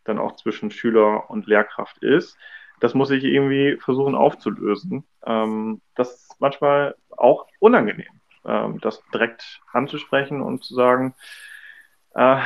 [SPEAKER 3] dann auch zwischen Schüler und Lehrkraft ist. Das muss ich irgendwie versuchen aufzulösen. Ähm, das ist manchmal auch unangenehm, ähm, das direkt anzusprechen und zu sagen, äh,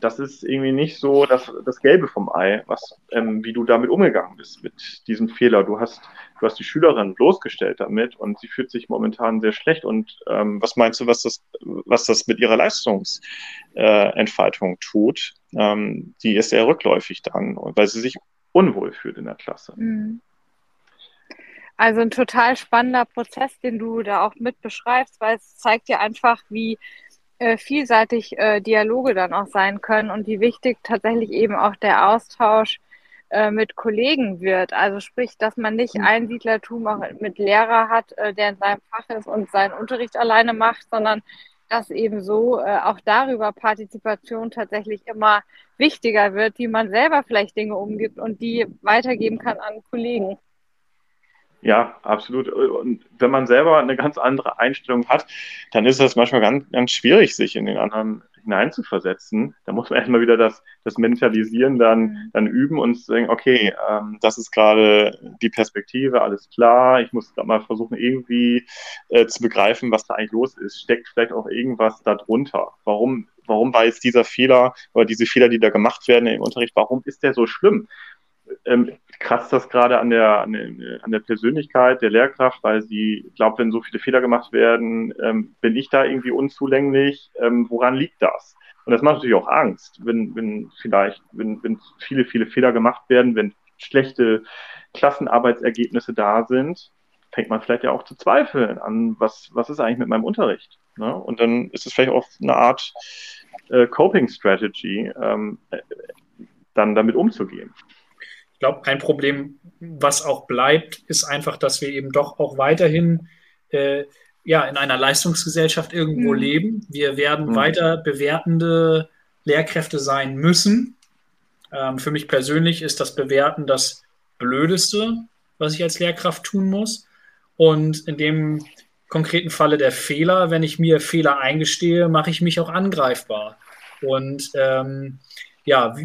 [SPEAKER 3] das ist irgendwie nicht so das, das Gelbe vom Ei, was, ähm, wie du damit umgegangen bist, mit diesem Fehler. Du hast, du hast die Schülerin bloßgestellt damit und sie fühlt sich momentan sehr schlecht. Und ähm, was meinst du, was das, was das mit ihrer Leistungsentfaltung äh, tut? Ähm, die ist sehr rückläufig dann, weil sie sich unwohl fühlt in der Klasse. Mhm.
[SPEAKER 2] Also ein total spannender Prozess, den du da auch mit beschreibst, weil es zeigt ja einfach, wie äh, vielseitig äh, Dialoge dann auch sein können und wie wichtig tatsächlich eben auch der Austausch äh, mit Kollegen wird. Also sprich, dass man nicht mhm. Einsiedlertum auch mit Lehrer hat, äh, der in seinem Fach ist und seinen Unterricht alleine macht, sondern dass eben so äh, auch darüber Partizipation tatsächlich immer wichtiger wird, wie man selber vielleicht Dinge umgibt und die weitergeben kann an Kollegen.
[SPEAKER 3] Ja, absolut. Und wenn man selber eine ganz andere Einstellung hat, dann ist das manchmal ganz, ganz schwierig, sich in den anderen hineinzuversetzen. Da muss man erstmal wieder das, das Mentalisieren dann, mhm. dann üben und sagen, okay, ähm, das ist gerade die Perspektive, alles klar. Ich muss da mal versuchen, irgendwie äh, zu begreifen, was da eigentlich los ist. Steckt vielleicht auch irgendwas darunter? Warum, warum war jetzt dieser Fehler oder diese Fehler, die da gemacht werden im Unterricht, warum ist der so schlimm? Ähm, kratzt das gerade an der, an, der, an der Persönlichkeit der Lehrkraft, weil sie glaubt, wenn so viele Fehler gemacht werden, ähm, bin ich da irgendwie unzulänglich. Ähm, woran liegt das? Und das macht natürlich auch Angst, wenn, wenn vielleicht, wenn, wenn viele, viele Fehler gemacht werden, wenn schlechte Klassenarbeitsergebnisse da sind, fängt man vielleicht ja auch zu zweifeln an, was, was ist eigentlich mit meinem Unterricht? Ne? Und dann ist es vielleicht auch eine Art äh, Coping-Strategy, ähm, äh, dann damit umzugehen.
[SPEAKER 4] Ich glaube, ein Problem, was auch bleibt, ist einfach, dass wir eben doch auch weiterhin äh, ja, in einer Leistungsgesellschaft irgendwo mhm. leben. Wir werden mhm. weiter bewertende Lehrkräfte sein müssen. Ähm, für mich persönlich ist das Bewerten das Blödeste, was ich als Lehrkraft tun muss. Und in dem konkreten Falle der Fehler, wenn ich mir Fehler eingestehe, mache ich mich auch angreifbar. Und ähm, ja,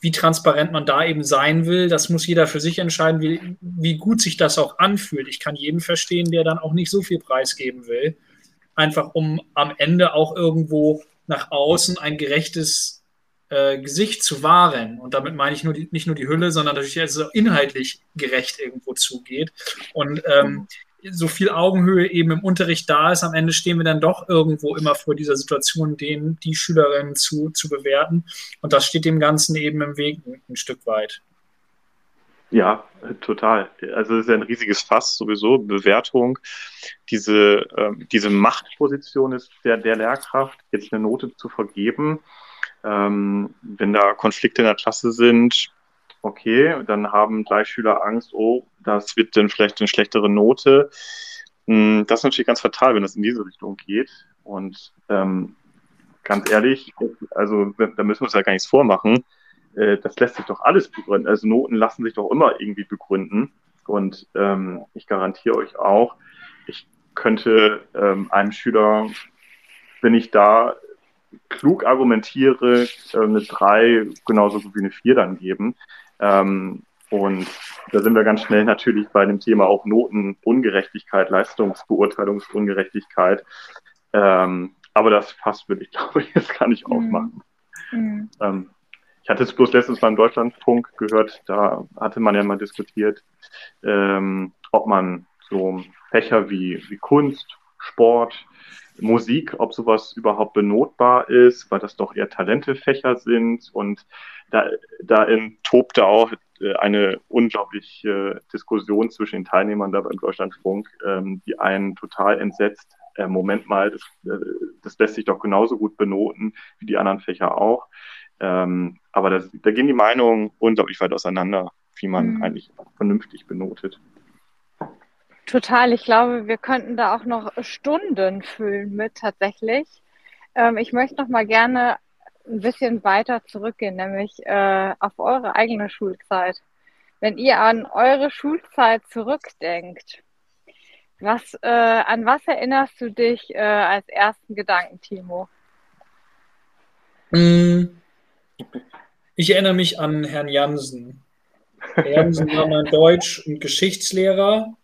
[SPEAKER 4] wie, transparent man da eben sein will, das muss jeder für sich entscheiden, wie, wie gut sich das auch anfühlt. Ich kann jeden verstehen, der dann auch nicht so viel preisgeben will. Einfach um am Ende auch irgendwo nach außen ein gerechtes äh, Gesicht zu wahren. Und damit meine ich nur die, nicht nur die Hülle, sondern dass es also inhaltlich gerecht irgendwo zugeht. Und ähm, so viel Augenhöhe eben im Unterricht da ist, am Ende stehen wir dann doch irgendwo immer vor dieser Situation, den die Schülerinnen zu, zu bewerten. Und das steht dem Ganzen eben im Weg ein, Stück weit.
[SPEAKER 3] Ja, total. Also es ist ja ein riesiges Fass sowieso, Bewertung. Diese, ähm, diese Machtposition ist der, der Lehrkraft, jetzt eine Note zu vergeben. Ähm, wenn da Konflikte in der Klasse sind, okay, dann haben drei Schüler Angst, oh, das wird dann vielleicht eine schlechtere Note. Hm, das ist natürlich ganz fatal, wenn das in diese Richtung geht. Und ähm, ganz ehrlich, also da müssen wir uns ja gar nichts vormachen äh, das lässt sich doch alles begründen. Also Noten lassen sich doch immer irgendwie begründen. Und ähm, ich garantiere euch auch, ich könnte ähm, einem Schüler, wenn ich da klug argumentiere, äh, eine 3 genauso wie eine 4 dann geben. Ähm, und da sind wir ganz schnell natürlich bei dem Thema auch Notenungerechtigkeit, Leistungsbeurteilungsungerechtigkeit. Ähm, aber das fast würde ich, glaube ich, jetzt gar nicht mhm. aufmachen. Mhm. Ähm, ich hatte es bloß letztens beim Deutschlandfunk gehört, da hatte man ja mal diskutiert, ähm, ob man so Fächer wie, wie Kunst, Sport, Musik, ob sowas überhaupt benotbar ist, weil das doch eher Talentefächer sind. Und da, da tobte auch äh, eine unglaubliche Diskussion zwischen den Teilnehmern da beim Deutschlandfunk, ähm, die einen total entsetzt. Äh, Moment mal, das, äh, das lässt sich doch genauso gut benoten wie die anderen Fächer auch. Ähm, aber das, da gehen die Meinungen unglaublich weit auseinander, wie man mhm. eigentlich vernünftig benotet.
[SPEAKER 2] Total. Ich glaube, wir könnten da auch noch Stunden füllen mit tatsächlich. Ähm, ich möchte noch mal gerne ein bisschen weiter zurückgehen, nämlich äh, auf eure eigene Schulzeit. Wenn ihr an eure Schulzeit zurückdenkt, was, äh, an was erinnerst du dich äh, als ersten Gedanken, Timo?
[SPEAKER 4] Mm, ich erinnere mich an Herrn Jansen. Herr Jansen war mein Deutsch- und Geschichtslehrer.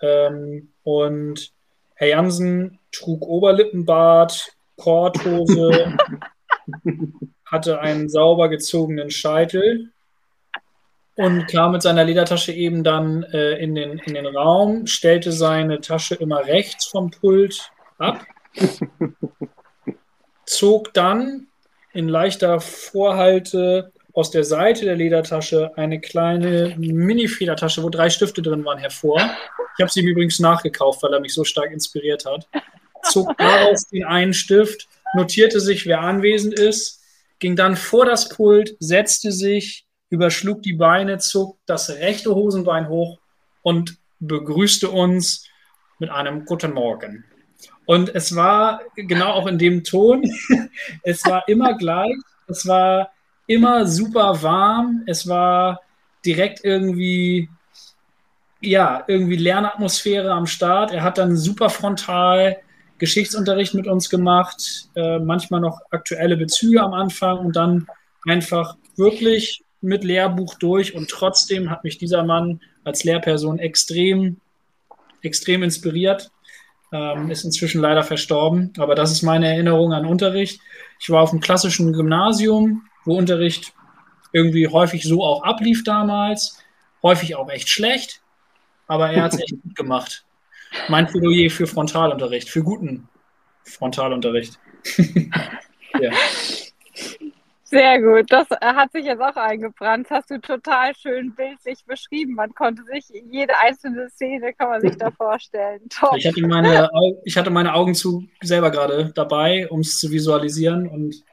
[SPEAKER 4] Ähm, und Herr Jansen trug Oberlippenbart, Korthose, hatte einen sauber gezogenen Scheitel und kam mit seiner Ledertasche eben dann äh, in, den, in den Raum, stellte seine Tasche immer rechts vom Pult ab, zog dann in leichter Vorhalte aus der Seite der Ledertasche eine kleine Mini-Federtasche, wo drei Stifte drin waren, hervor. Ich habe sie ihm übrigens nachgekauft, weil er mich so stark inspiriert hat. Zog daraus den einen Stift, notierte sich, wer anwesend ist, ging dann vor das Pult, setzte sich, überschlug die Beine, zog das rechte Hosenbein hoch und begrüßte uns mit einem Guten Morgen. Und es war genau auch in dem Ton, es war immer gleich, es war immer super warm, es war direkt irgendwie, ja, irgendwie Lernatmosphäre am Start. Er hat dann super frontal Geschichtsunterricht mit uns gemacht, äh, manchmal noch aktuelle Bezüge am Anfang und dann einfach wirklich mit Lehrbuch durch und trotzdem hat mich dieser Mann als Lehrperson extrem, extrem inspiriert ähm, ist inzwischen leider verstorben. Aber das ist meine Erinnerung an Unterricht. Ich war auf einem klassischen Gymnasium, wo Unterricht irgendwie häufig so auch ablief damals. Häufig auch echt schlecht. Aber er hat es echt gut gemacht. Mein Plädoyer für Frontalunterricht, für guten Frontalunterricht.
[SPEAKER 2] ja. Sehr gut. Das äh, hat sich jetzt auch eingebrannt. Das hast du total schön bildlich beschrieben. Man konnte sich jede einzelne Szene kann man sich da vorstellen.
[SPEAKER 4] Top. Ich hatte meine, ich hatte meine Augen zu selber gerade dabei, um es zu visualisieren und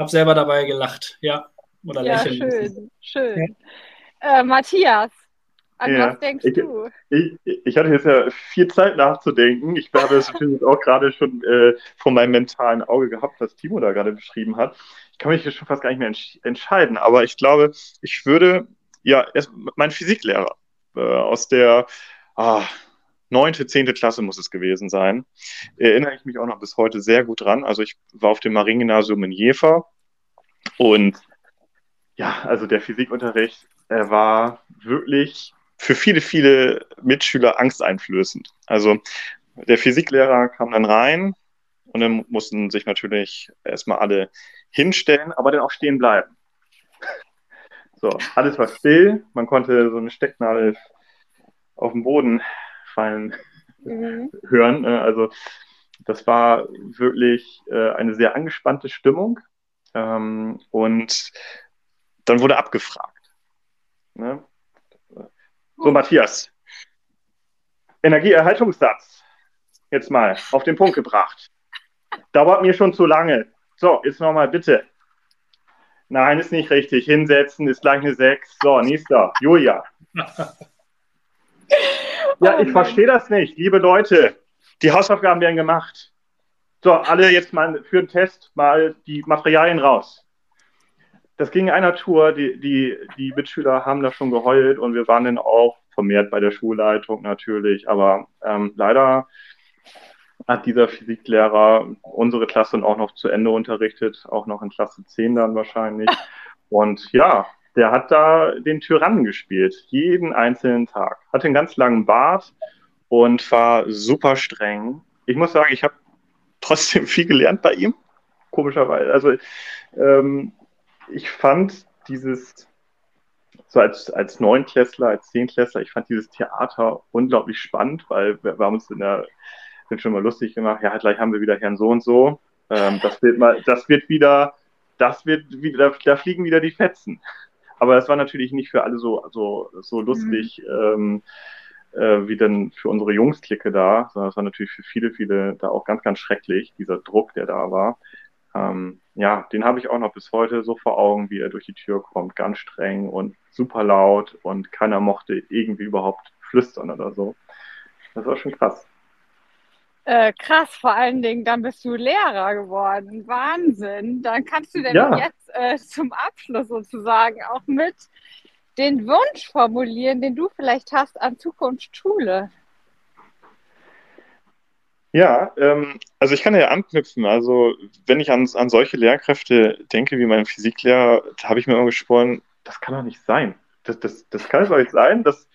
[SPEAKER 4] habe selber dabei gelacht. Ja. Oder
[SPEAKER 2] ja, lächeln. Schön, schön. Ja. Äh, Matthias, an ja. was denkst
[SPEAKER 3] ich,
[SPEAKER 2] du?
[SPEAKER 3] Ich, ich, hatte jetzt ja viel Zeit nachzudenken. Ich habe es auch gerade schon äh, vor meinem mentalen Auge gehabt, was Timo da gerade beschrieben hat. Ich kann mich hier schon fast gar nicht mehr entsch entscheiden, aber ich glaube, ich würde, ja, erst mein Physiklehrer äh, aus der ah, neunte, zehnte Klasse muss es gewesen sein. Erinnere ich mich auch noch bis heute sehr gut dran. Also ich war auf dem Mariengymnasium in Jever und ja, also der Physikunterricht, er war wirklich für viele, viele Mitschüler angsteinflößend. Also der Physiklehrer kam dann rein und dann mussten sich natürlich erstmal alle hinstellen, aber dann auch stehen bleiben. So, alles war still, man konnte so eine Stecknadel auf den Boden fallen mhm. hören. Ne? Also das war wirklich äh, eine sehr angespannte Stimmung. Ähm, und dann wurde abgefragt. Ne? So, Matthias. Energieerhaltungssatz. Jetzt mal auf den Punkt gebracht. Dauert mir schon zu lange. So, jetzt nochmal bitte. Nein, ist nicht richtig. Hinsetzen ist gleich eine 6. So, nächster. Julia. Ja, ich verstehe das nicht. Liebe Leute, die Hausaufgaben werden gemacht. So, alle jetzt mal für den Test mal die Materialien raus das ging in einer Tour, die, die, die Mitschüler haben da schon geheult und wir waren dann auch vermehrt bei der Schulleitung natürlich, aber ähm, leider hat dieser Physiklehrer unsere Klasse dann auch noch zu Ende unterrichtet, auch noch in Klasse 10 dann wahrscheinlich. Und ja, der hat da den Tyrannen gespielt, jeden einzelnen Tag. Hatte einen ganz langen Bart und war super streng. Ich muss sagen, ich habe trotzdem viel gelernt bei ihm, komischerweise. Also ähm, ich fand dieses, so als, als Neunklässler, als Zehnklässler, ich fand dieses Theater unglaublich spannend, weil wir, wir haben uns in der, sind schon mal lustig gemacht, ja, gleich haben wir wieder Herrn so und so. Ähm, das wird mal, das wird wieder, das wird wieder, da fliegen wieder die Fetzen. Aber das war natürlich nicht für alle so, so, so lustig, mhm. ähm, äh, wie denn für unsere Jungsklicke da, sondern es war natürlich für viele, viele da auch ganz, ganz schrecklich, dieser Druck, der da war. Ähm, ja, den habe ich auch noch bis heute so vor Augen, wie er durch die Tür kommt, ganz streng und super laut und keiner mochte irgendwie überhaupt flüstern oder so. Das war schon krass.
[SPEAKER 2] Äh, krass, vor allen Dingen, dann bist du Lehrer geworden. Wahnsinn. Dann kannst du denn ja. jetzt äh, zum Abschluss sozusagen auch mit den Wunsch formulieren, den du vielleicht hast an Zukunft Schule.
[SPEAKER 3] Ja, ähm, also ich kann ja anknüpfen. Also wenn ich an, an solche Lehrkräfte denke wie mein Physiklehrer, da habe ich mir immer gesprochen, das kann doch nicht sein. Das, das, das kann doch nicht sein. Das,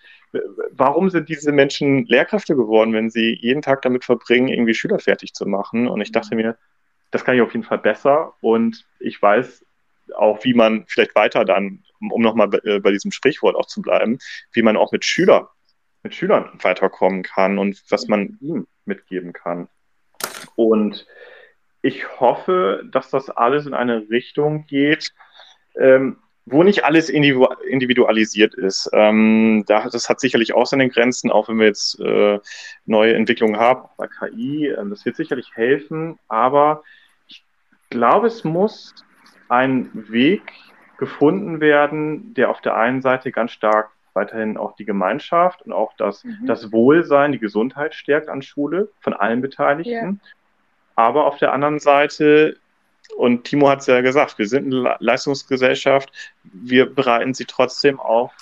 [SPEAKER 3] warum sind diese Menschen Lehrkräfte geworden, wenn sie jeden Tag damit verbringen, irgendwie Schüler fertig zu machen? Und ich dachte mir, das kann ich auf jeden Fall besser. Und ich weiß auch, wie man vielleicht weiter dann, um nochmal bei, äh, bei diesem Sprichwort auch zu bleiben, wie man auch mit Schülern mit Schülern weiterkommen kann und was man ihm mitgeben kann. Und ich hoffe, dass das alles in eine Richtung geht, ähm, wo nicht alles individualisiert ist. Ähm, da, das hat sicherlich auch seine Grenzen, auch wenn wir jetzt äh, neue Entwicklungen haben bei KI. Äh, das wird sicherlich helfen, aber ich glaube, es muss ein Weg gefunden werden, der auf der einen Seite ganz stark weiterhin auch die Gemeinschaft und auch das, mhm. das Wohlsein, die Gesundheit stärkt an Schule von allen Beteiligten. Yeah. Aber auf der anderen Seite, und Timo hat es ja gesagt, wir sind eine Leistungsgesellschaft, wir bereiten sie trotzdem auf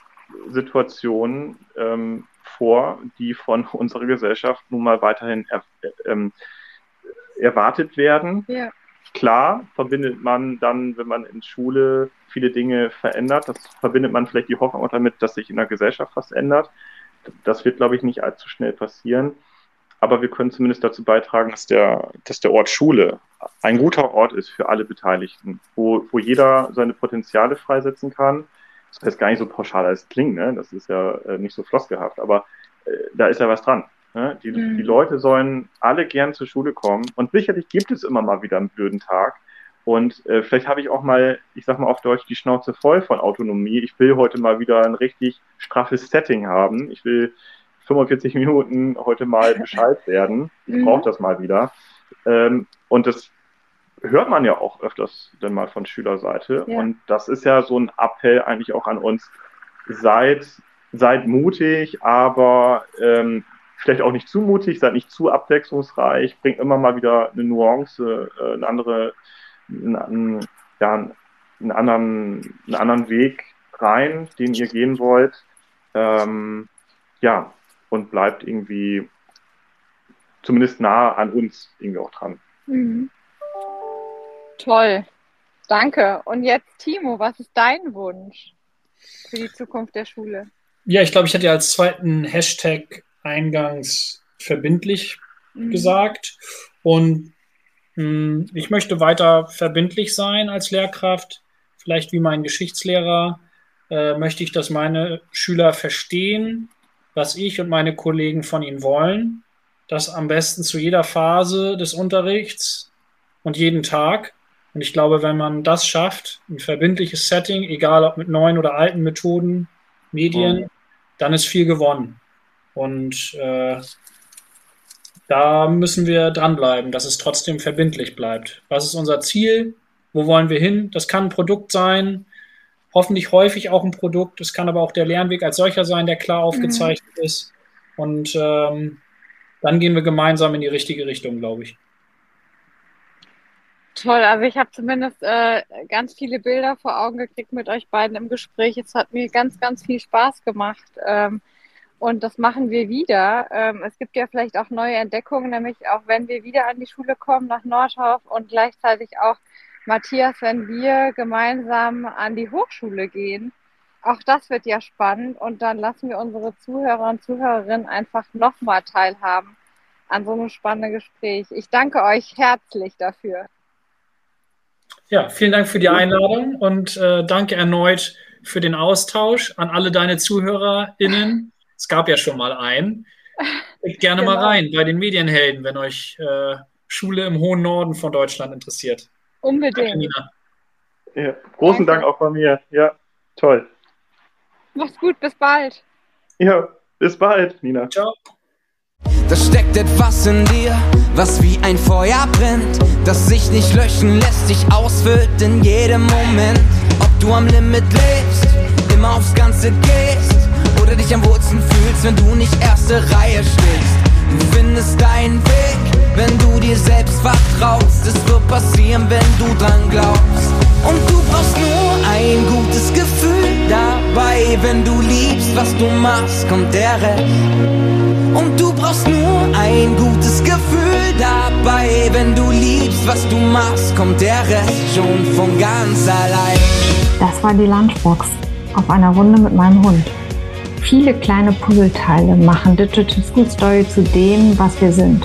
[SPEAKER 3] Situationen ähm, vor, die von unserer Gesellschaft nun mal weiterhin er, ähm, erwartet werden. Yeah. Klar verbindet man dann, wenn man in Schule viele Dinge verändert, das verbindet man vielleicht die Hoffnung auch damit, dass sich in der Gesellschaft was ändert. Das wird, glaube ich, nicht allzu schnell passieren. Aber wir können zumindest dazu beitragen, dass der, dass der Ort Schule ein guter Ort ist für alle Beteiligten, wo, wo jeder seine Potenziale freisetzen kann. Das heißt gar nicht so pauschal als klingt, ne? das ist ja äh, nicht so flossgehaft, aber äh, da ist ja was dran. Ne? Die, mhm. die Leute sollen alle gern zur Schule kommen und sicherlich gibt es immer mal wieder einen blöden Tag, Und äh, vielleicht habe ich auch mal, ich sag mal auf Deutsch, die Schnauze voll von Autonomie. Ich will heute mal wieder ein richtig straffes Setting haben. Ich will 45 Minuten heute mal Bescheid werden. Ich brauche das mal wieder. Ähm, und das hört man ja auch öfters dann mal von Schülerseite. Ja. Und das ist ja so ein Appell eigentlich auch an uns. Seid, seid mutig, aber ähm, vielleicht auch nicht zu mutig, seid nicht zu abwechslungsreich, bringt immer mal wieder eine Nuance, äh, eine andere einen, ja, einen, anderen, einen anderen Weg rein, den ihr gehen wollt. Ähm, ja, und bleibt irgendwie zumindest nah an uns irgendwie auch dran. Mhm.
[SPEAKER 2] Toll. Danke. Und jetzt, Timo, was ist dein Wunsch für die Zukunft der Schule?
[SPEAKER 4] Ja, ich glaube, ich hatte ja als zweiten Hashtag eingangs verbindlich mhm. gesagt. Und hm, ich möchte weiter verbindlich sein als Lehrkraft, vielleicht wie mein Geschichtslehrer. Äh, möchte ich, dass meine Schüler verstehen, was ich und meine Kollegen von ihnen wollen. Das am besten zu jeder Phase des Unterrichts und jeden Tag. Und ich glaube, wenn man das schafft, ein verbindliches Setting, egal ob mit neuen oder alten Methoden, Medien, mhm. dann ist viel gewonnen. Und äh, da müssen wir dranbleiben, dass es trotzdem verbindlich bleibt. Was ist unser Ziel? Wo wollen wir hin? Das kann ein Produkt sein, hoffentlich häufig auch ein Produkt. Es kann aber auch der Lernweg als solcher sein, der klar aufgezeichnet mhm. ist. Und ähm, dann gehen wir gemeinsam in die richtige Richtung, glaube ich.
[SPEAKER 2] Toll, also ich habe zumindest äh, ganz viele Bilder vor Augen gekriegt mit euch beiden im Gespräch. Es hat mir ganz, ganz viel Spaß gemacht. Ähm, und das machen wir wieder. Ähm, es gibt ja vielleicht auch neue Entdeckungen, nämlich auch wenn wir wieder an die Schule kommen nach Nordhof und gleichzeitig auch Matthias, wenn wir gemeinsam an die Hochschule gehen. Auch das wird ja spannend und dann lassen wir unsere Zuhörer und Zuhörerinnen einfach nochmal teilhaben an so einem spannenden Gespräch. Ich danke euch herzlich dafür.
[SPEAKER 4] Ja, vielen Dank für die Einladung und äh, danke erneut für den Austausch an alle deine ZuhörerInnen. Es gab ja schon mal einen. Gerne genau. mal rein bei den Medienhelden, wenn euch äh, Schule im hohen Norden von Deutschland interessiert.
[SPEAKER 2] Unbedingt.
[SPEAKER 3] Ja, großen Danke. Dank auch von mir. Ja, toll.
[SPEAKER 2] Mach's gut, bis bald.
[SPEAKER 3] Ja, bis bald, Nina.
[SPEAKER 4] Ciao.
[SPEAKER 5] Da steckt etwas in dir, was wie ein Feuer brennt, das sich nicht löschen lässt, dich ausfüllt in jedem Moment. Ob du am Limit lebst, immer aufs Ganze gehst oder dich am Wurzeln fühlst, wenn du nicht erste Reihe stehst. Du findest deinen Weg, wenn du dir selbst vertraust. Es wird passieren, wenn du dran glaubst. Und du brauchst nur ein gutes Gefühl dabei. Wenn du liebst, was du machst, kommt der Rest. Und du brauchst nur ein gutes Gefühl dabei. Wenn du liebst, was du machst, kommt der Rest schon von ganz allein.
[SPEAKER 1] Das war die Lunchbox auf einer Runde mit meinem Hund. Viele kleine Puzzleteile machen Digital School Story zu dem, was wir sind.